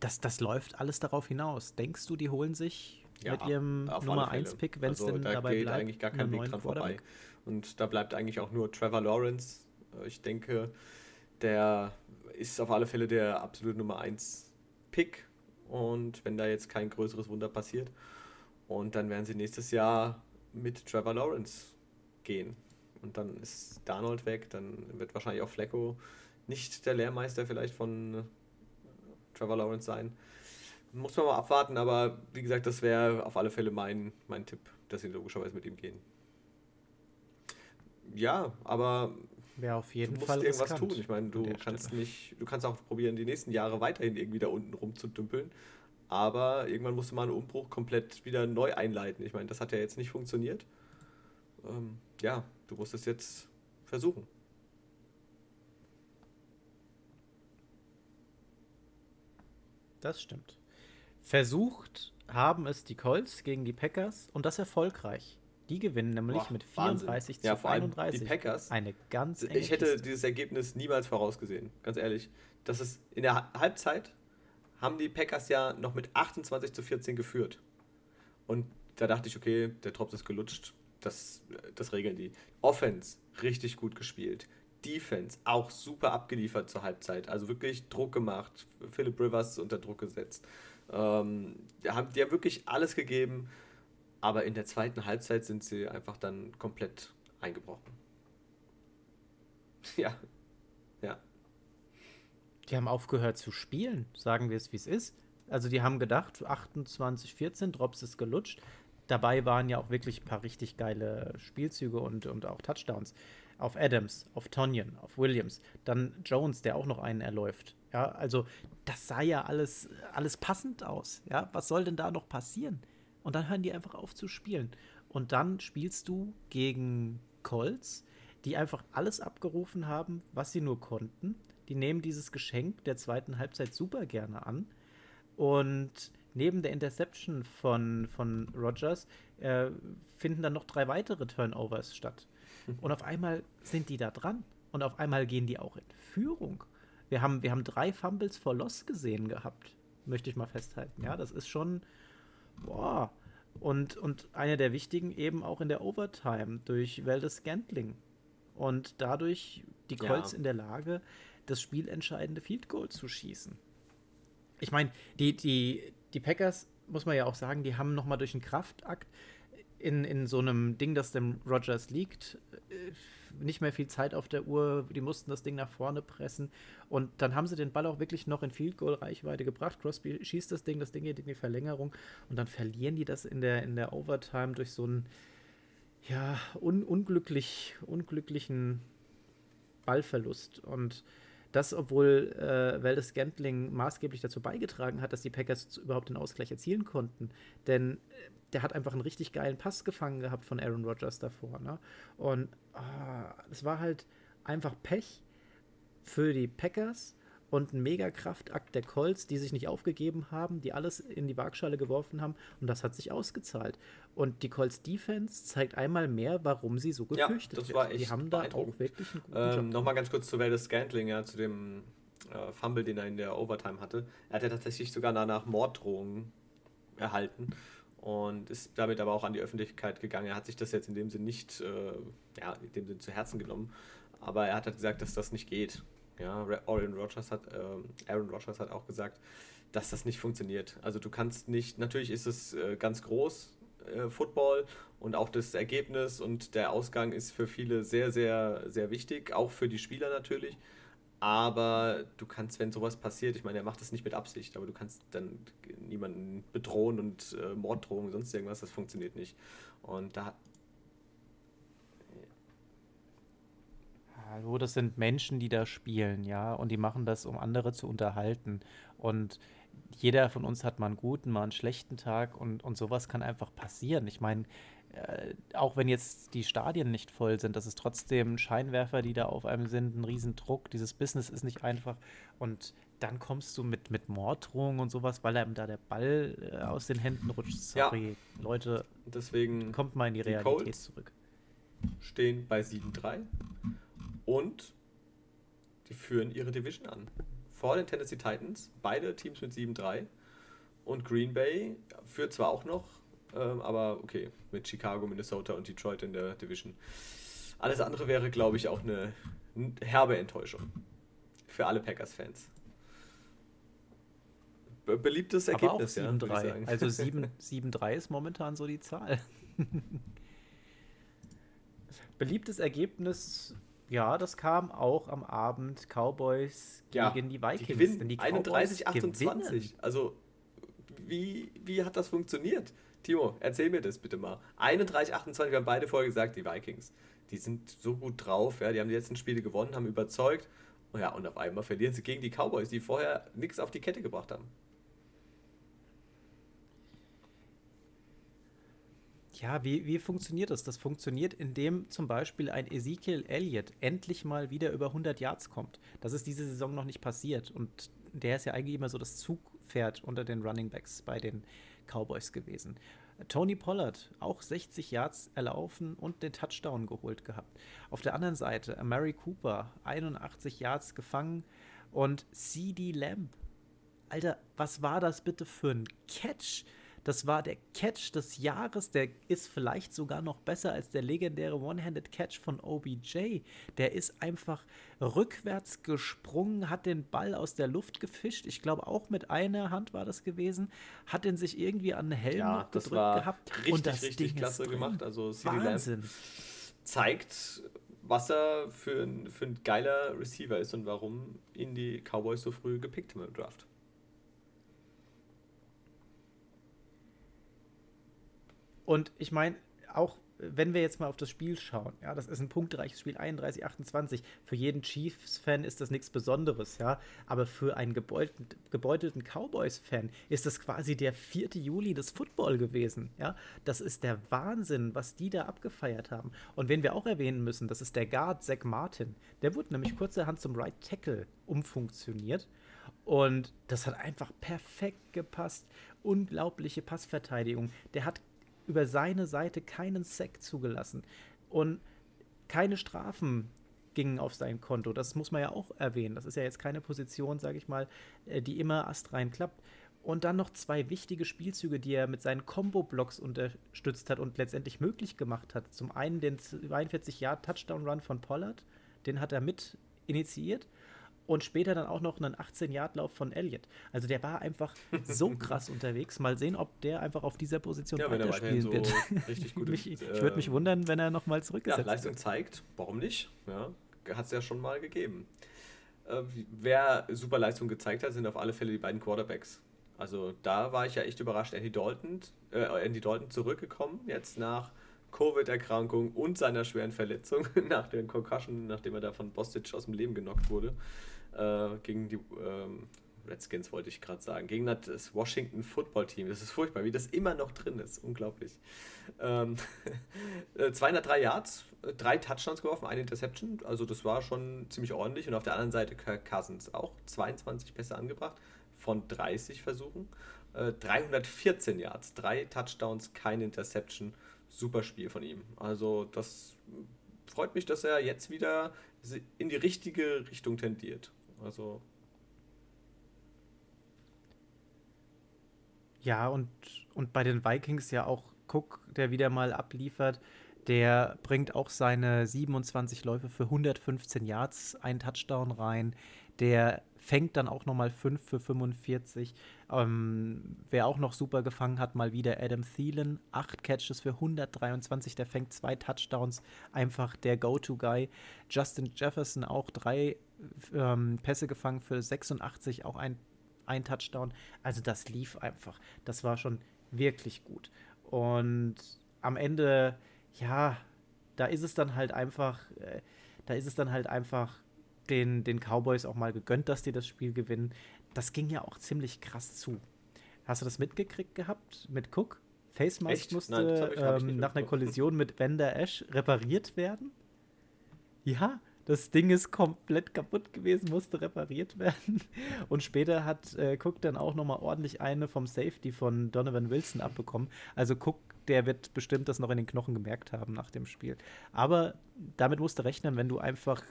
das, das läuft alles darauf hinaus. Denkst du, die holen sich ja, mit ihrem Nummer 1-Pick, wenn es also, denn da dabei geht bleibt? eigentlich gar kein Weg dran vorbei. Und da bleibt eigentlich auch nur Trevor Lawrence. Ich denke, der ist auf alle Fälle der absolute Nummer 1 Pick. Und wenn da jetzt kein größeres Wunder passiert, und dann werden sie nächstes Jahr mit Trevor Lawrence gehen. Und dann ist Darnold weg, dann wird wahrscheinlich auch Flecko nicht der Lehrmeister vielleicht von äh, Trevor Lawrence sein. Muss man mal abwarten, aber wie gesagt, das wäre auf alle Fälle mein, mein Tipp, dass sie logischerweise mit ihm gehen. Ja, aber Wäre auf jeden du musst Fall irgendwas tun. Ich meine, du kannst Stelle. nicht, du kannst auch probieren, die nächsten Jahre weiterhin irgendwie da unten rumzudümpeln. Aber irgendwann musste man einen Umbruch komplett wieder neu einleiten. Ich meine, das hat ja jetzt nicht funktioniert. Ähm, ja, du musst es jetzt versuchen. Das stimmt. Versucht haben es die Colts gegen die Packers und das erfolgreich. Die gewinnen nämlich Boah, mit 34 Wahnsinn. zu ja, 31. Die Packers. Eine ganz enge Ich hätte Kiste. dieses Ergebnis niemals vorausgesehen, ganz ehrlich. Das ist in der Halbzeit haben die Packers ja noch mit 28 zu 14 geführt. Und da dachte ich, okay, der Drops ist gelutscht. Das, das regeln die. Offense richtig gut gespielt. Defense auch super abgeliefert zur Halbzeit. Also wirklich Druck gemacht. Philip Rivers unter Druck gesetzt. Ähm, die, haben, die haben wirklich alles gegeben. Aber in der zweiten Halbzeit sind sie einfach dann komplett eingebrochen. Ja. Ja. Die haben aufgehört zu spielen, sagen wir es wie es ist. Also die haben gedacht, 28, 14, Drops ist gelutscht. Dabei waren ja auch wirklich ein paar richtig geile Spielzüge und, und auch Touchdowns. Auf Adams, auf Tonyan, auf Williams. Dann Jones, der auch noch einen erläuft. Ja, also das sah ja alles, alles passend aus. Ja, was soll denn da noch passieren? Und dann hören die einfach auf zu spielen. Und dann spielst du gegen Colts, die einfach alles abgerufen haben, was sie nur konnten. Die nehmen dieses Geschenk der zweiten Halbzeit super gerne an. Und neben der Interception von, von Rogers äh, finden dann noch drei weitere Turnovers statt. Und auf einmal sind die da dran. Und auf einmal gehen die auch in Führung. Wir haben, wir haben drei Fumbles vor Loss gesehen gehabt, möchte ich mal festhalten. Ja, das ist schon, boah. Und, und eine der wichtigen eben auch in der Overtime durch Valdez Scantling. Und dadurch die Colts ja. in der Lage, das spielentscheidende Field Goal zu schießen. Ich meine, die, die, die Packers, muss man ja auch sagen, die haben nochmal durch einen Kraftakt in, in so einem Ding, das dem Rogers liegt, äh, nicht mehr viel Zeit auf der Uhr. Die mussten das Ding nach vorne pressen. Und dann haben sie den Ball auch wirklich noch in Field Goal Reichweite gebracht. Crosby schießt das Ding, das Ding geht in die Verlängerung. Und dann verlieren die das in der, in der Overtime durch so einen, ja, un unglücklich, unglücklichen Ballverlust. Und das, obwohl äh, Valdez Gantling maßgeblich dazu beigetragen hat, dass die Packers überhaupt den Ausgleich erzielen konnten. Denn äh, der hat einfach einen richtig geilen Pass gefangen gehabt von Aaron Rodgers davor. Ne? Und es ah, war halt einfach Pech für die Packers und ein Mega-Kraftakt der Colts, die sich nicht aufgegeben haben, die alles in die Waagschale geworfen haben und das hat sich ausgezahlt. Und die Colts Defense zeigt einmal mehr, warum sie so gefürchtet ja, das war echt Die haben da auch wirklich einen guten ähm, Job. Nochmal ganz kurz zu Valdez Scantling, ja, zu dem äh, Fumble, den er in der Overtime hatte. Er hat ja tatsächlich sogar danach Morddrohungen erhalten und ist damit aber auch an die Öffentlichkeit gegangen. Er hat sich das jetzt in dem Sinn nicht, äh, ja, in dem Sinn zu Herzen genommen, aber er hat halt gesagt, dass das nicht geht. Ja, Aaron Rodgers hat, äh, Aaron Rodgers hat auch gesagt, dass das nicht funktioniert. Also du kannst nicht, natürlich ist es äh, ganz groß, äh, Football und auch das Ergebnis und der Ausgang ist für viele sehr, sehr, sehr wichtig, auch für die Spieler natürlich. Aber du kannst, wenn sowas passiert, ich meine, er macht das nicht mit Absicht, aber du kannst dann niemanden bedrohen und äh, Morddrohungen, sonst irgendwas, das funktioniert nicht. Und da Hallo, das sind Menschen, die da spielen, ja, und die machen das, um andere zu unterhalten. Und jeder von uns hat mal einen guten, mal einen schlechten Tag und, und sowas kann einfach passieren. Ich meine, äh, auch wenn jetzt die Stadien nicht voll sind, das ist trotzdem Scheinwerfer, die da auf einem sind, ein Riesendruck. Dieses Business ist nicht einfach. Und dann kommst du mit, mit Morddrohungen und sowas, weil einem da der Ball äh, aus den Händen rutscht. Sorry, ja. Leute, deswegen kommt mal in die Realität die zurück. Stehen bei 7-3 und die führen ihre Division an. Vor den Tennessee Titans, beide Teams mit 7-3. Und Green Bay führt zwar auch noch, ähm, aber okay, mit Chicago, Minnesota und Detroit in der Division. Alles andere wäre, glaube ich, auch eine herbe Enttäuschung. Für alle Packers-Fans. Be beliebtes Ergebnis, ja. 7-3. Also 7-3 ist momentan so die Zahl. Beliebtes Ergebnis ja, das kam auch am Abend Cowboys ja, gegen die Vikings. Die gewinnen die 31, 28. Also, wie, wie hat das funktioniert? Timo, erzähl mir das bitte mal. 31, 28, wir haben beide vorher gesagt, die Vikings. Die sind so gut drauf, ja, die haben die letzten Spiele gewonnen, haben überzeugt. Oh ja, und auf einmal verlieren sie gegen die Cowboys, die vorher nichts auf die Kette gebracht haben. Ja, wie, wie funktioniert das? Das funktioniert, indem zum Beispiel ein Ezekiel Elliott endlich mal wieder über 100 Yards kommt. Das ist diese Saison noch nicht passiert. Und der ist ja eigentlich immer so das Zugpferd unter den Running Backs bei den Cowboys gewesen. Tony Pollard, auch 60 Yards erlaufen und den Touchdown geholt gehabt. Auf der anderen Seite Mary Cooper, 81 Yards gefangen und CD Lamb. Alter, was war das bitte für ein Catch? Das war der Catch des Jahres. Der ist vielleicht sogar noch besser als der legendäre One-Handed Catch von OBJ. Der ist einfach rückwärts gesprungen, hat den Ball aus der Luft gefischt. Ich glaube, auch mit einer Hand war das gewesen. Hat den sich irgendwie an den Helm ja, gedrückt war gehabt. Richtig, und das richtig Ding klasse gemacht. Also CD Wahnsinn. Zeigt, was er für ein, für ein geiler Receiver ist und warum ihn die Cowboys so früh gepickt haben im Draft. Und ich meine, auch wenn wir jetzt mal auf das Spiel schauen, ja, das ist ein punktreiches Spiel, 31, 28. Für jeden Chiefs-Fan ist das nichts Besonderes, ja. Aber für einen gebeutelten, gebeutelten Cowboys-Fan ist das quasi der 4. Juli des Football gewesen, ja. Das ist der Wahnsinn, was die da abgefeiert haben. Und wen wir auch erwähnen müssen, das ist der Guard Zach Martin. Der wurde nämlich kurzerhand zum Right Tackle umfunktioniert. Und das hat einfach perfekt gepasst. Unglaubliche Passverteidigung. Der hat über seine Seite keinen Sack zugelassen und keine Strafen gingen auf sein Konto. Das muss man ja auch erwähnen. Das ist ja jetzt keine Position, sage ich mal, äh, die immer astrein klappt. Und dann noch zwei wichtige Spielzüge, die er mit seinen Combo-Blocks unterstützt hat und letztendlich möglich gemacht hat. Zum einen den 42-Yard-Touchdown-Run von Pollard, den hat er mit initiiert und später dann auch noch einen 18-Yard-Lauf von Elliott. Also der war einfach so krass unterwegs. Mal sehen, ob der einfach auf dieser Position ja, weiterspielen so wird. Richtig gut mich, ich äh, würde mich wundern, wenn er nochmal zurückgesetzt ja, Leistung wird. zeigt, warum nicht? Ja, hat es ja schon mal gegeben. Äh, wer super Leistung gezeigt hat, sind auf alle Fälle die beiden Quarterbacks. Also da war ich ja echt überrascht. Andy Dalton, äh, Andy Dalton zurückgekommen, jetzt nach Covid-Erkrankung und seiner schweren Verletzung nach der Concussion, nachdem er da von Bostic aus dem Leben genockt wurde äh, gegen die ähm, Redskins, wollte ich gerade sagen, gegen das Washington Football Team. Das ist furchtbar, wie das immer noch drin ist. Unglaublich. Ähm, 203 äh, Yards, drei Touchdowns geworfen, eine Interception. Also, das war schon ziemlich ordentlich. Und auf der anderen Seite Kirk Cousins auch 22 Pässe angebracht von 30 Versuchen. Äh, 314 Yards, drei Touchdowns, keine Interception. Super Spiel von ihm. Also, das freut mich, dass er jetzt wieder in die richtige Richtung tendiert. Also. Ja, und, und bei den Vikings ja auch Cook, der wieder mal abliefert, der bringt auch seine 27 Läufe für 115 Yards, einen Touchdown rein. Der fängt dann auch nochmal 5 für 45. Ähm, wer auch noch super gefangen hat, mal wieder Adam Thielen. Acht Catches für 123, der fängt zwei Touchdowns. Einfach der Go-To-Guy. Justin Jefferson auch drei ähm, Pässe gefangen für 86, auch ein, ein Touchdown. Also das lief einfach. Das war schon wirklich gut. Und am Ende, ja, da ist es dann halt einfach, äh, da ist es dann halt einfach den, den Cowboys auch mal gegönnt, dass die das Spiel gewinnen. Das ging ja auch ziemlich krass zu. Hast du das mitgekriegt gehabt mit Cook? Face Mask musste Nein, ich, ähm, nach einer Kollision mit Vander Ash repariert werden. Ja, das Ding ist komplett kaputt gewesen, musste repariert werden. Und später hat äh, Cook dann auch nochmal ordentlich eine vom Safety von Donovan Wilson abbekommen. Also Cook, der wird bestimmt das noch in den Knochen gemerkt haben nach dem Spiel. Aber damit musst du rechnen, wenn du einfach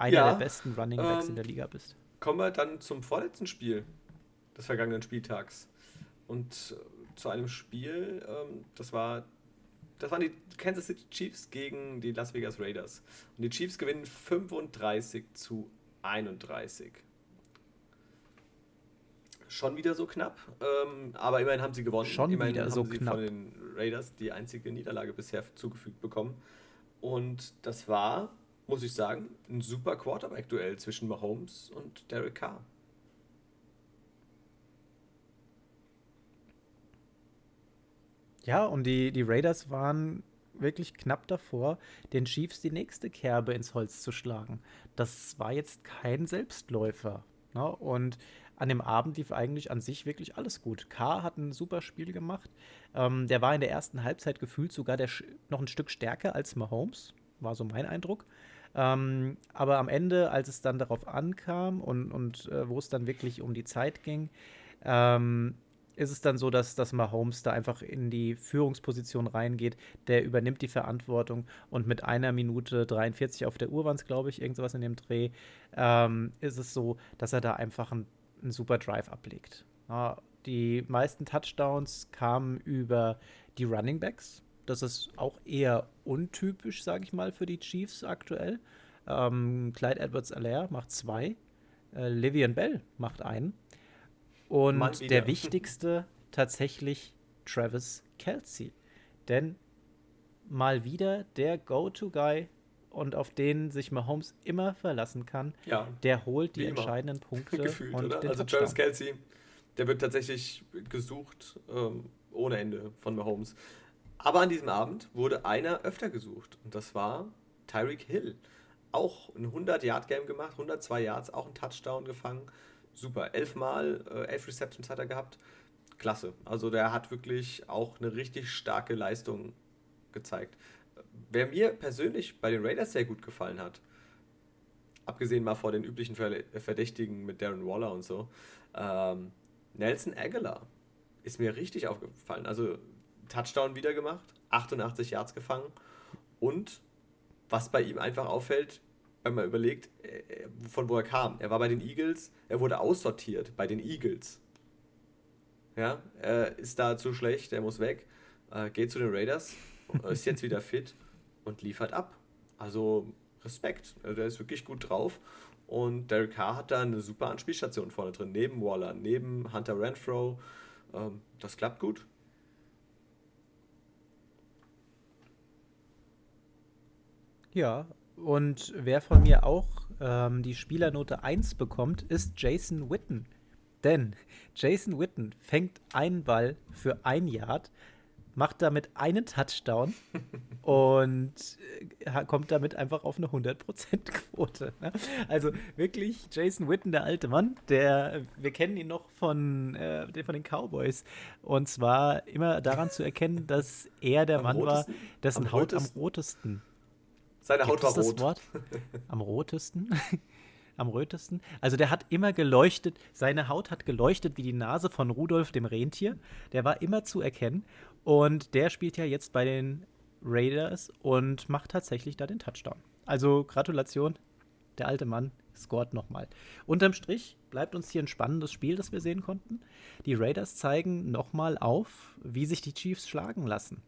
einer ja, der besten Running Backs ähm, in der Liga bist. Kommen wir dann zum vorletzten Spiel des vergangenen Spieltags. Und äh, zu einem Spiel, ähm, das war das waren die Kansas City Chiefs gegen die Las Vegas Raiders. Und die Chiefs gewinnen 35 zu 31. Schon wieder so knapp, ähm, aber immerhin haben sie gewonnen. Schon immerhin wieder haben so sie knapp. von den Raiders die einzige Niederlage bisher zugefügt bekommen. Und das war, muss ich sagen, ein super Quarterback-Duell zwischen Mahomes und Derek Carr. Ja, und die, die Raiders waren wirklich knapp davor, den Chiefs die nächste Kerbe ins Holz zu schlagen. Das war jetzt kein Selbstläufer. Ne? Und an dem Abend lief eigentlich an sich wirklich alles gut. K hat ein super Spiel gemacht. Ähm, der war in der ersten Halbzeit gefühlt sogar noch ein Stück stärker als Mahomes, war so mein Eindruck. Ähm, aber am Ende, als es dann darauf ankam und, und äh, wo es dann wirklich um die Zeit ging, ähm, ist es dann so, dass, dass Mahomes da einfach in die Führungsposition reingeht. Der übernimmt die Verantwortung und mit einer Minute 43 auf der Uhr waren es, glaube ich, irgendwas in dem Dreh, ähm, ist es so, dass er da einfach einen, super Drive ablegt. Ja, die meisten Touchdowns kamen über die Running Backs. Das ist auch eher untypisch, sage ich mal, für die Chiefs aktuell. Ähm, Clyde Edwards-Alaire macht zwei. Äh, Livian Bell macht einen. Und der wichtigste tatsächlich Travis Kelsey. Denn mal wieder der Go-To-Guy und auf den sich Mahomes immer verlassen kann, ja, der holt die entscheidenden immer. Punkte. Gefühlt, und oder? Also Travis Kelsey, der wird tatsächlich gesucht ähm, ohne Ende von Mahomes. Aber an diesem Abend wurde einer öfter gesucht und das war Tyreek Hill. Auch ein 100-Yard-Game gemacht, 102 Yards, auch ein Touchdown gefangen super. Elfmal, äh, elf Receptions hat er gehabt. Klasse. Also der hat wirklich auch eine richtig starke Leistung gezeigt. Wer mir persönlich bei den Raiders sehr gut gefallen hat, abgesehen mal vor den üblichen Verdächtigen mit Darren Waller und so, ähm, Nelson Aguilar ist mir richtig aufgefallen. Also Touchdown wieder gemacht, 88 Yards gefangen und was bei ihm einfach auffällt, wenn man überlegt, äh, von wo er kam. Er war bei den Eagles, er wurde aussortiert bei den Eagles. Ja, er ist da zu schlecht, er muss weg, äh, geht zu den Raiders, ist jetzt wieder fit und liefert ab. Also Respekt, also der ist wirklich gut drauf. Und Derek Carr hat da eine super Anspielstation vorne drin, neben Waller, neben Hunter Renfro. Ähm, das klappt gut. Ja, und wer von mir auch ähm, die Spielernote 1 bekommt, ist Jason Witten. Denn Jason Witten fängt einen Ball für ein Yard, macht damit einen Touchdown und äh, kommt damit einfach auf eine 100%-Quote. Ne? Also wirklich Jason Witten, der alte Mann, der, wir kennen ihn noch von, äh, von den Cowboys. Und zwar immer daran zu erkennen, dass er der am Mann rotesten? war, dessen Haut rotesten? am rotesten seine Haut war rot. Wort? Am rotesten? Am rötesten? Also der hat immer geleuchtet, seine Haut hat geleuchtet wie die Nase von Rudolf dem Rentier. Der war immer zu erkennen. Und der spielt ja jetzt bei den Raiders und macht tatsächlich da den Touchdown. Also Gratulation, der alte Mann scored nochmal. Unterm Strich bleibt uns hier ein spannendes Spiel, das wir sehen konnten. Die Raiders zeigen nochmal auf, wie sich die Chiefs schlagen lassen.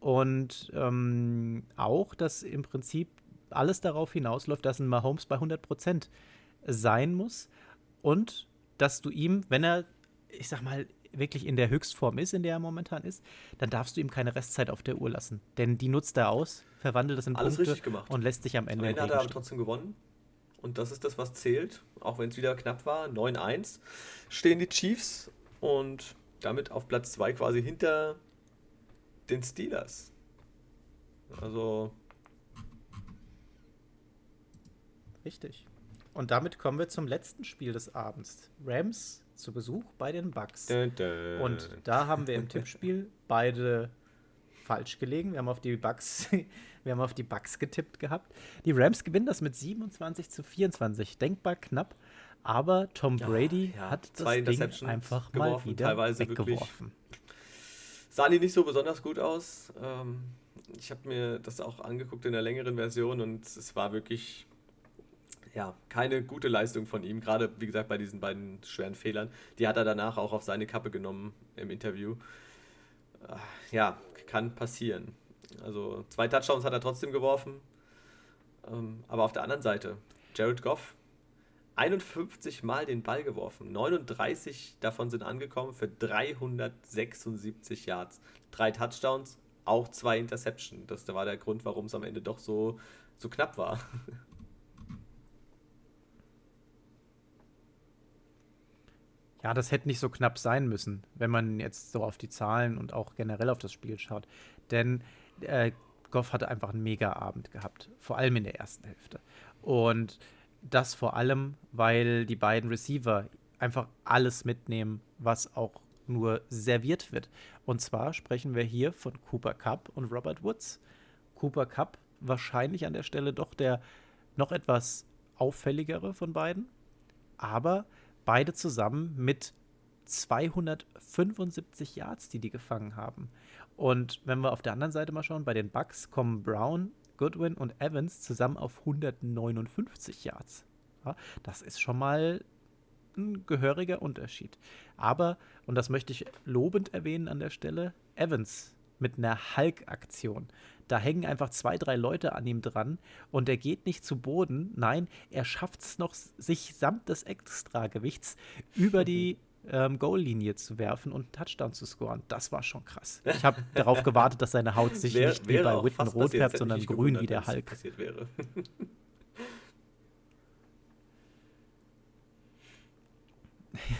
Und ähm, auch, dass im Prinzip alles darauf hinausläuft, dass ein Mahomes bei 100% sein muss und dass du ihm, wenn er, ich sag mal, wirklich in der Höchstform ist, in der er momentan ist, dann darfst du ihm keine Restzeit auf der Uhr lassen. Denn die nutzt er aus, verwandelt das in Alles Punkte und lässt sich am Ende. Am Ende hat er aber trotzdem gewonnen. Und das ist das, was zählt. Auch wenn es wieder knapp war. 9-1 stehen die Chiefs und damit auf Platz 2 quasi hinter den Steelers. Also. Richtig. Und damit kommen wir zum letzten Spiel des Abends. Rams zu Besuch bei den Bucks. Dun, dun. Und da haben wir im Tippspiel beide falsch gelegen. Wir haben auf die Bucks, wir haben auf die Bucks getippt gehabt. Die Rams gewinnen das mit 27 zu 24. Denkbar knapp. Aber Tom Brady ja, ja. hat das Ding einfach mal wieder weggeworfen. Sah die nicht so besonders gut aus. Ähm, ich habe mir das auch angeguckt in der längeren Version und es war wirklich ja, keine gute Leistung von ihm, gerade wie gesagt bei diesen beiden schweren Fehlern. Die hat er danach auch auf seine Kappe genommen im Interview. Äh, ja, kann passieren. Also zwei Touchdowns hat er trotzdem geworfen. Ähm, aber auf der anderen Seite, Jared Goff 51 Mal den Ball geworfen. 39 davon sind angekommen für 376 Yards. Drei Touchdowns, auch zwei Interceptions. Das war der Grund, warum es am Ende doch so, so knapp war. Ja, das hätte nicht so knapp sein müssen, wenn man jetzt so auf die Zahlen und auch generell auf das Spiel schaut. Denn äh, Goff hatte einfach einen Mega-Abend gehabt, vor allem in der ersten Hälfte. Und das vor allem, weil die beiden Receiver einfach alles mitnehmen, was auch nur serviert wird. Und zwar sprechen wir hier von Cooper Cup und Robert Woods. Cooper Cup wahrscheinlich an der Stelle doch der noch etwas auffälligere von beiden, aber beide zusammen mit 275 Yards, die die gefangen haben. Und wenn wir auf der anderen Seite mal schauen, bei den Bucks kommen Brown, Goodwin und Evans zusammen auf 159 Yards. Ja, das ist schon mal ein gehöriger Unterschied. Aber, und das möchte ich lobend erwähnen an der Stelle, Evans mit einer Hulk-Aktion. Da hängen einfach zwei, drei Leute an ihm dran und er geht nicht zu Boden. Nein, er schafft es noch, sich samt des Extragewichts über die ähm, Goal-Linie zu werfen und einen Touchdown zu scoren. Das war schon krass. Ich habe darauf gewartet, dass seine Haut sich Wär, nicht wie bei Witten rot färbt, sondern grün wie der Hulk.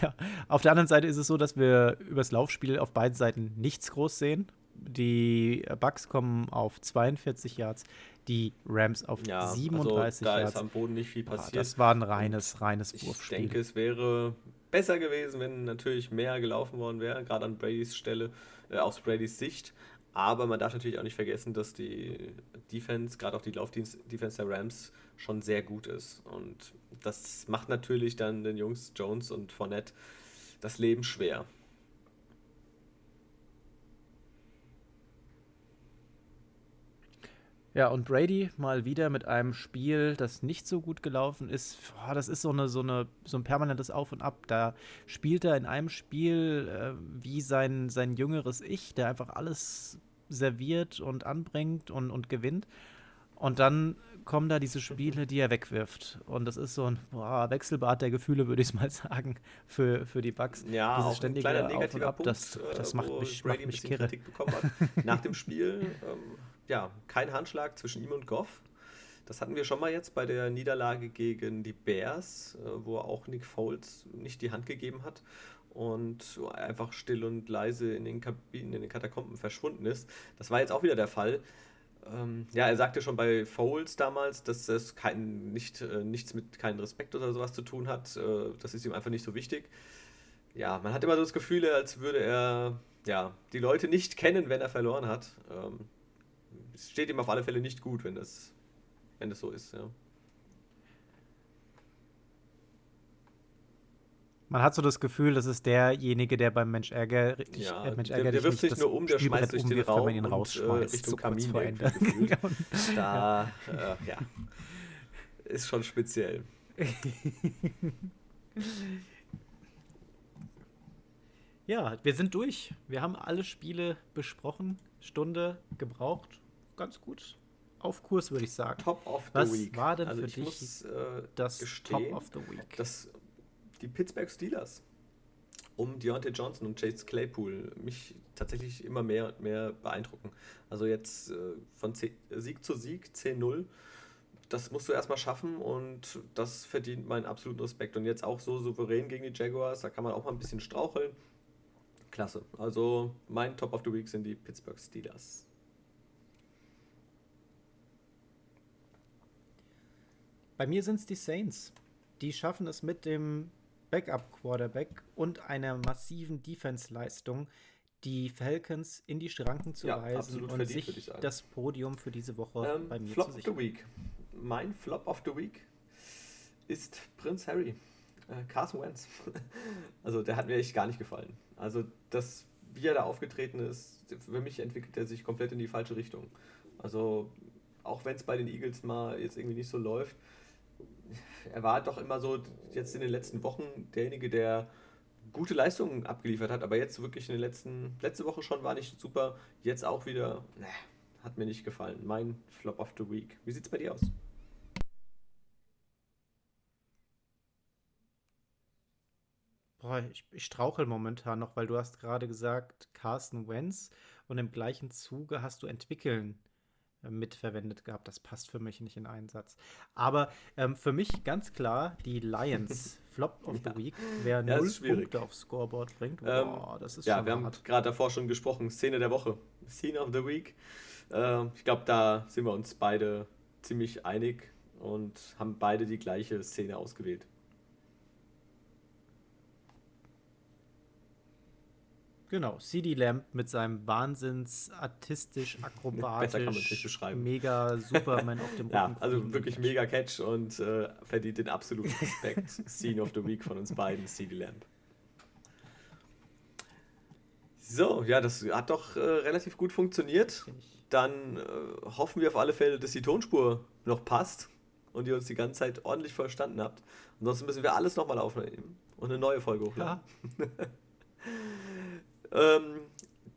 Ja, auf der anderen Seite ist es so, dass wir übers Laufspiel auf beiden Seiten nichts groß sehen. Die Bucks kommen auf 42 Yards, die Rams auf ja, 37 also da Yards. Da ist am Boden nicht viel passiert. das war ein reines, reines Wurfspiel. Ich denke, es wäre besser gewesen, wenn natürlich mehr gelaufen worden wäre, gerade an Bradys Stelle, äh, aus Bradys Sicht. Aber man darf natürlich auch nicht vergessen, dass die Defense, gerade auch die Laufdefense der Rams, schon sehr gut ist. Und das macht natürlich dann den Jungs Jones und Fournette das Leben schwer. Ja, und Brady mal wieder mit einem Spiel, das nicht so gut gelaufen ist. Boah, das ist so, eine, so, eine, so ein permanentes Auf und Ab. Da spielt er in einem Spiel äh, wie sein, sein jüngeres Ich, der einfach alles serviert und anbringt und, und gewinnt. Und dann kommen da diese Spiele, die er wegwirft. Und das ist so ein boah, Wechselbad der Gefühle, würde ich mal sagen, für, für die Bugs. Ja, Dieses auch ein kleiner negativer Punkt, das, das macht mich, Brady macht mich kirre. Kritik bekommen hat. Nach dem Spiel ähm, ja, kein Handschlag zwischen ihm und Goff. Das hatten wir schon mal jetzt bei der Niederlage gegen die Bears, äh, wo auch Nick Foles nicht die Hand gegeben hat und einfach still und leise in den Kabinen, in den Katakomben verschwunden ist. Das war jetzt auch wieder der Fall. Ähm, ja, er sagte schon bei Foles damals, dass es kein, nicht, äh, nichts mit keinem Respekt oder sowas zu tun hat. Äh, das ist ihm einfach nicht so wichtig. Ja, man hat immer so das Gefühl, als würde er ja, die Leute nicht kennen, wenn er verloren hat. Es steht ihm auf alle Fälle nicht gut, wenn das, wenn das so ist, ja. Man hat so das Gefühl, das ist derjenige, der beim Mensch Ärger, ja, äh, Mensch ärger der, der wirft sich nur um, der schmeißt durch den Raum wenn man ihn rausschmeißt, äh, Richtung so Kamin vor Ende. da, äh, ja, ist schon speziell. ja, wir sind durch. Wir haben alle Spiele besprochen, Stunde gebraucht ganz gut auf Kurs, würde ich sagen. Top of the Was Week. Was war denn also für dich muss, äh, das gestehen, Top of the Week? Dass die Pittsburgh Steelers um Deontay Johnson und Chase Claypool mich tatsächlich immer mehr und mehr beeindrucken. Also jetzt äh, von C Sieg zu Sieg, 10-0, das musst du erstmal schaffen und das verdient meinen absoluten Respekt. Und jetzt auch so souverän gegen die Jaguars, da kann man auch mal ein bisschen straucheln. Klasse. Also mein Top of the Week sind die Pittsburgh Steelers. Bei mir sind es die Saints. Die schaffen es mit dem Backup-Quarterback und einer massiven Defense-Leistung, die Falcons in die Schranken zu ja, weisen und verdient, sich das Podium für diese Woche ähm, bei mir Flop zu sichern. of the Week. Mein Flop of the Week ist Prinz Harry. Äh, Carson Wentz. also der hat mir echt gar nicht gefallen. Also das, wie er da aufgetreten ist, für mich entwickelt er sich komplett in die falsche Richtung. Also auch wenn es bei den Eagles mal jetzt irgendwie nicht so läuft, er war doch immer so jetzt in den letzten Wochen derjenige, der gute Leistungen abgeliefert hat, aber jetzt wirklich in den letzten, letzte Woche schon war nicht super, jetzt auch wieder, ne, hat mir nicht gefallen. Mein Flop of the Week. Wie sieht es bei dir aus? Boah, ich, ich strauchel momentan noch, weil du hast gerade gesagt Carsten Wentz und im gleichen Zuge hast du entwickeln mitverwendet gehabt. Das passt für mich nicht in einen Satz. Aber ähm, für mich ganz klar die Lions. Flop of the Week. Wer ja, null Punkte aufs Scoreboard bringt, boah, ähm, das ist Ja, wir hart. haben gerade davor schon gesprochen. Szene der Woche. Scene of the Week. Ähm, ich glaube, da sind wir uns beide ziemlich einig und haben beide die gleiche Szene ausgewählt. Genau, CD Lamp mit seinem wahnsinns artistisch, akrobatisch, mega Superman auf dem Rücken. Ja, also wirklich mega Catch und äh, verdient den absoluten Respekt. Scene of the Week von uns beiden, CD Lamp. So, ja, das hat doch äh, relativ gut funktioniert. Dann äh, hoffen wir auf alle Fälle, dass die Tonspur noch passt und ihr uns die ganze Zeit ordentlich verstanden habt. Ansonsten müssen wir alles nochmal aufnehmen und eine neue Folge hochladen. Ähm,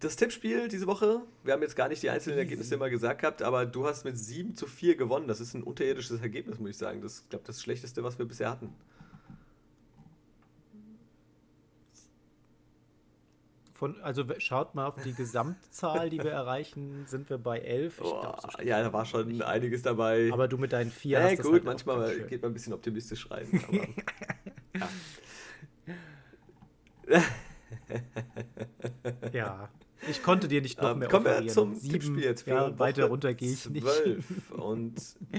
das Tippspiel diese Woche, wir haben jetzt gar nicht die einzelnen. Ergebnisse immer gesagt gehabt, aber du hast mit 7 zu 4 gewonnen. Das ist ein unterirdisches Ergebnis, muss ich sagen. Das ist, glaube das Schlechteste, was wir bisher hatten. Von, also schaut mal auf die Gesamtzahl, die wir erreichen, sind wir bei 11. Glaub, so ja, da war schon nicht. einiges dabei. Aber du mit deinen vier ja, hast gut, halt manchmal geht man ein bisschen optimistisch rein. ja. ja. Ich konnte dir nicht noch ähm, mehr Kommen wir zum Sieben, Spiel jetzt für ja, weiter runter gehe ich 12. nicht. Und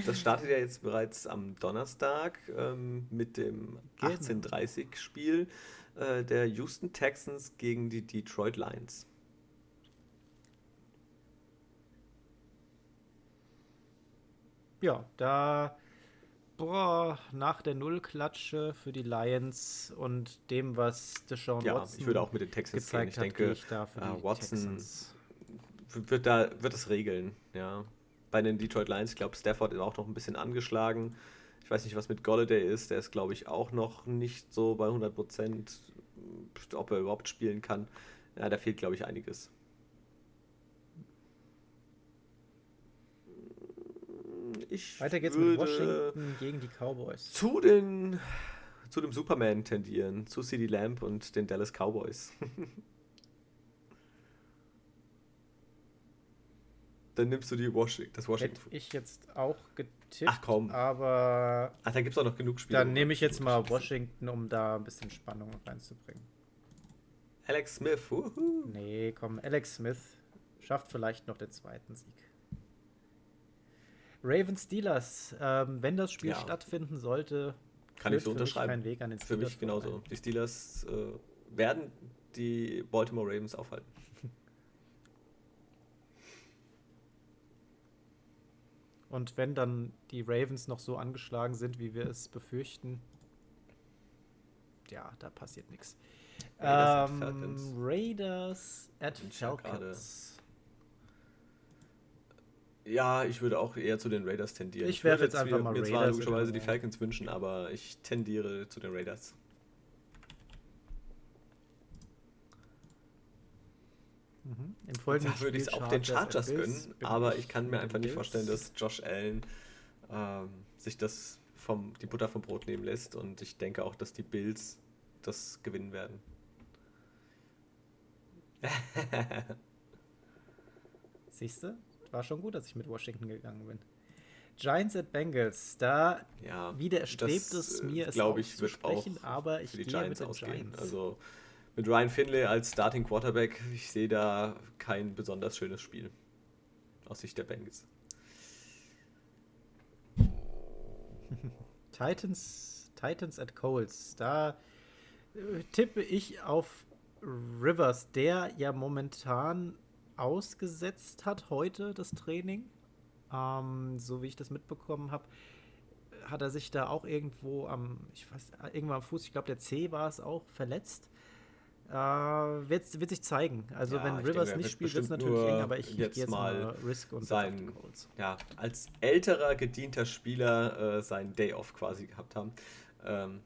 das startet ja jetzt bereits am Donnerstag ähm, mit dem 18:30-Spiel äh, der Houston Texans gegen die Detroit Lions. Ja, da boah, nach der Nullklatsche für die Lions und dem, was Deshaun ja, Watson ich würde auch mit den Texans gehen. Ich denke, ich da uh, Watson Texans. wird da wird es regeln. Ja, bei den Detroit Lions, ich glaube, Stafford ist auch noch ein bisschen angeschlagen. Ich weiß nicht, was mit Golladay ist. Der ist, glaube ich, auch noch nicht so bei 100 Prozent, ob er überhaupt spielen kann. Ja, da fehlt, glaube ich, einiges. Ich Weiter geht's mit Washington gegen die Cowboys. Zu den zu dem Superman tendieren, zu CD Lamp und den Dallas Cowboys. Dann nimmst du die Washington, das Washington. Hätte ich jetzt auch getippt. Ach komm. Aber. Ach, da gibt es auch noch genug Spiele. Dann nehme ich jetzt mal Washington, um da ein bisschen Spannung reinzubringen. Alex Smith, wuhu. Nee, komm, Alex Smith schafft vielleicht noch den zweiten Sieg. Ravens Steelers, ähm, wenn das Spiel ja. stattfinden sollte, kann ich so unterschreiben. Weg an den Steelers für mich genauso. Ein. Die Steelers äh, werden die Baltimore Ravens aufhalten. Und wenn dann die Ravens noch so angeschlagen sind, wie wir es befürchten, ja, da passiert nichts. Raiders, ähm, Raiders at Falcons. Ja, ich würde auch eher zu den Raiders tendieren. Ich werfe jetzt einfach mal mir Raiders. Mir zwar logischerweise die Falcons wünschen, aber ich tendiere zu den Raiders. Mhm. Im folgenden da würde ich es auch den Chargers gönnen, aber ich kann mir einfach nicht vorstellen, dass Josh Allen ähm, sich das vom, die Butter vom Brot nehmen lässt und ich denke auch, dass die Bills das gewinnen werden. Siehst du? War schon gut, dass ich mit Washington gegangen bin. Giants at Bengals, da ja, widerstrebt es äh, mir, es ich, wird sprechen, auch aber ich für die gehe Giants mit den ausgehen. Giants. Also mit Ryan Finlay als Starting Quarterback, ich sehe da kein besonders schönes Spiel aus Sicht der Bengals. Titans, Titans at Coles, da äh, tippe ich auf Rivers, der ja momentan ausgesetzt hat heute das Training. Ähm, so wie ich das mitbekommen habe, hat er sich da auch irgendwo am, ich weiß, irgendwo am Fuß, ich glaube der C war es auch, verletzt. Äh, wird, wird sich zeigen. Also ja, wenn Rivers denke, nicht spielt, wird es natürlich eng, aber ich, ich jetzt, jetzt mal Risk und sein, ja, als älterer, gedienter Spieler äh, seinen Day Off quasi gehabt haben. Ähm,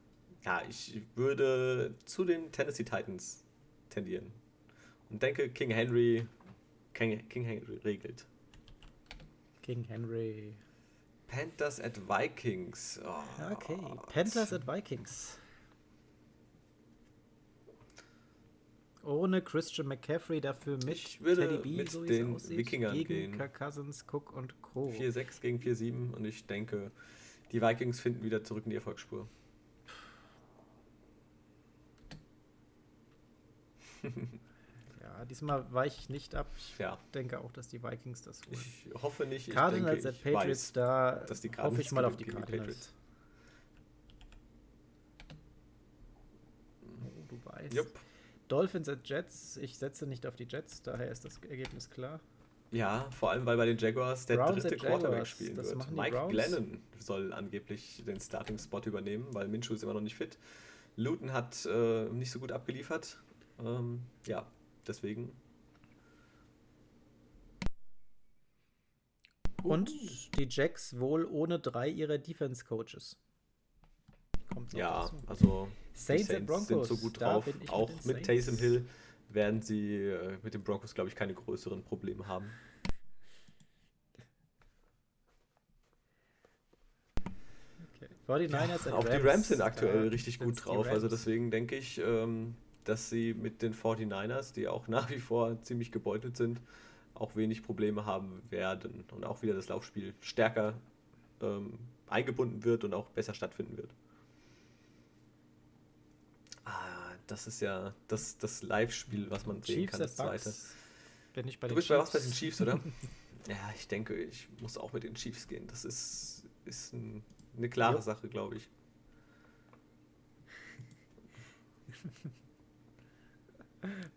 ja, ich würde zu den Tennessee Titans tendieren. Und denke, King Henry King, King Henry regelt. King Henry. Panthers at Vikings. Oh, okay, Panthers at Vikings. Ohne Christian McCaffrey, dafür mit ich würde Teddy B, mit so den aussieht, Wikingern gegen gehen. Kirk Cousins, Cook und Co. 4-6 gegen 4-7 und ich denke, die Vikings finden wieder zurück in die Erfolgsspur. Diesmal weiche ich nicht ab. Ich ja. denke auch, dass die Vikings das holen. Ich hoffe nicht. Ich Cardinals denke, at Patriots, weiß, da hoffe ich mal auf die Cardinals. Oh, du weißt. Yep. Dolphins at Jets. Ich setze nicht auf die Jets, daher ist das Ergebnis klar. Ja, vor allem, weil bei den Jaguars der Browns dritte Quarterback spielen das wird. Mike Browns. Glennon soll angeblich den Starting-Spot übernehmen, weil Minshew ist immer noch nicht fit. Luton hat äh, nicht so gut abgeliefert. Ähm, ja, deswegen. Und die Jacks wohl ohne drei ihrer Defense-Coaches. Ja, dazu. also Saints, Saints Broncos, sind so gut drauf. Auch mit, mit Taysom Hill werden sie äh, mit den Broncos, glaube ich, keine größeren Probleme haben. Okay. 49ers ja, auch Rams, die Rams sind aktuell äh, richtig gut drauf. Also deswegen denke ich, ähm, dass sie mit den 49ers, die auch nach wie vor ziemlich gebeutelt sind, auch wenig Probleme haben werden und auch wieder das Laufspiel stärker ähm, eingebunden wird und auch besser stattfinden wird. Ah, das ist ja das, das Live-Spiel, was man sehen Chiefs kann, das zweite. Bin ich bei du bist Chiefs. bei was bei den Chiefs, oder? ja, ich denke, ich muss auch mit den Chiefs gehen. Das ist, ist ein, eine klare jo. Sache, glaube ich.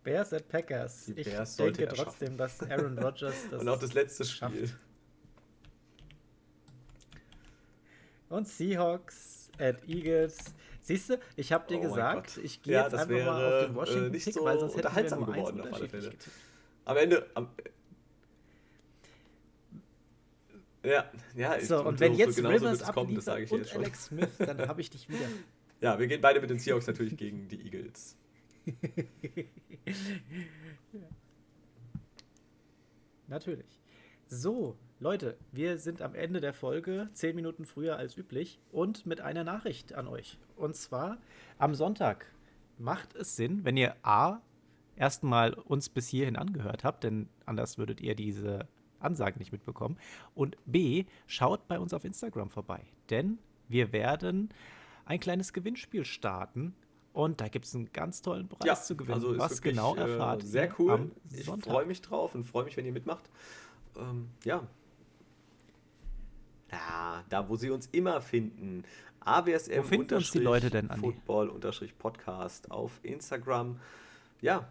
Bears at Packers. Die Bears ich denke trotzdem, dass Aaron Rodgers das Und auch das letzte Spiel. Schafft. Und Seahawks at Eagles. Siehst du, ich habe dir oh gesagt, ich gehe ja, jetzt einfach wäre, mal auf den Washington äh, Pick, so weil sonst hätten wir geworden auf alle Fälle. Am Ende, am, ja, ja. So, und wenn jetzt Rivers kommen, das sage ich und Alex Smith, dann habe ich dich wieder. Ja, wir gehen beide mit den Seahawks natürlich gegen die Eagles. Natürlich. So, Leute, wir sind am Ende der Folge, zehn Minuten früher als üblich, und mit einer Nachricht an euch. Und zwar am Sonntag macht es Sinn, wenn ihr A, erstmal uns bis hierhin angehört habt, denn anders würdet ihr diese Ansagen nicht mitbekommen. Und B, schaut bei uns auf Instagram vorbei, denn wir werden ein kleines Gewinnspiel starten und da gibt es einen ganz tollen Preis ja, zu gewinnen. Also was wirklich, genau erfahrt äh, Sehr cool. Ich freue mich drauf und freue mich, wenn ihr mitmacht. Ähm, ja. Ja, da wo sie uns immer finden. AWSM wo finden uns die Leute denn an? Football Podcast auf Instagram. Ja,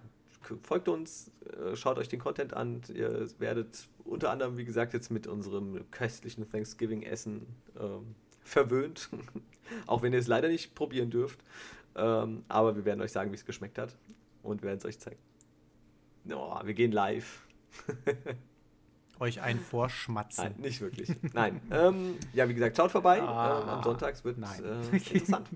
folgt uns, äh, schaut euch den Content an. Ihr werdet unter anderem, wie gesagt, jetzt mit unserem köstlichen Thanksgiving-Essen ähm, verwöhnt. Auch wenn ihr es leider nicht probieren dürft. Ähm, aber wir werden euch sagen, wie es geschmeckt hat und werden es euch zeigen. Oh, wir gehen live. euch ein vorschmatzen. Nein, nicht wirklich. Nein. ähm, ja, wie gesagt, schaut vorbei. Ah, ähm, am Sonntag wird es äh, interessant.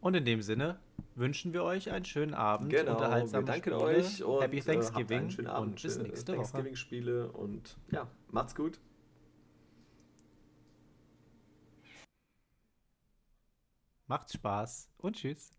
Und in dem Sinne wünschen wir euch einen schönen Abend. Genau, unterhaltsame wir danken Spiele, euch und Happy Thanksgiving äh, einen schönen Abend, und bis nächste Woche. Thanksgiving-Spiele und ja, macht's gut. Macht's Spaß und tschüss.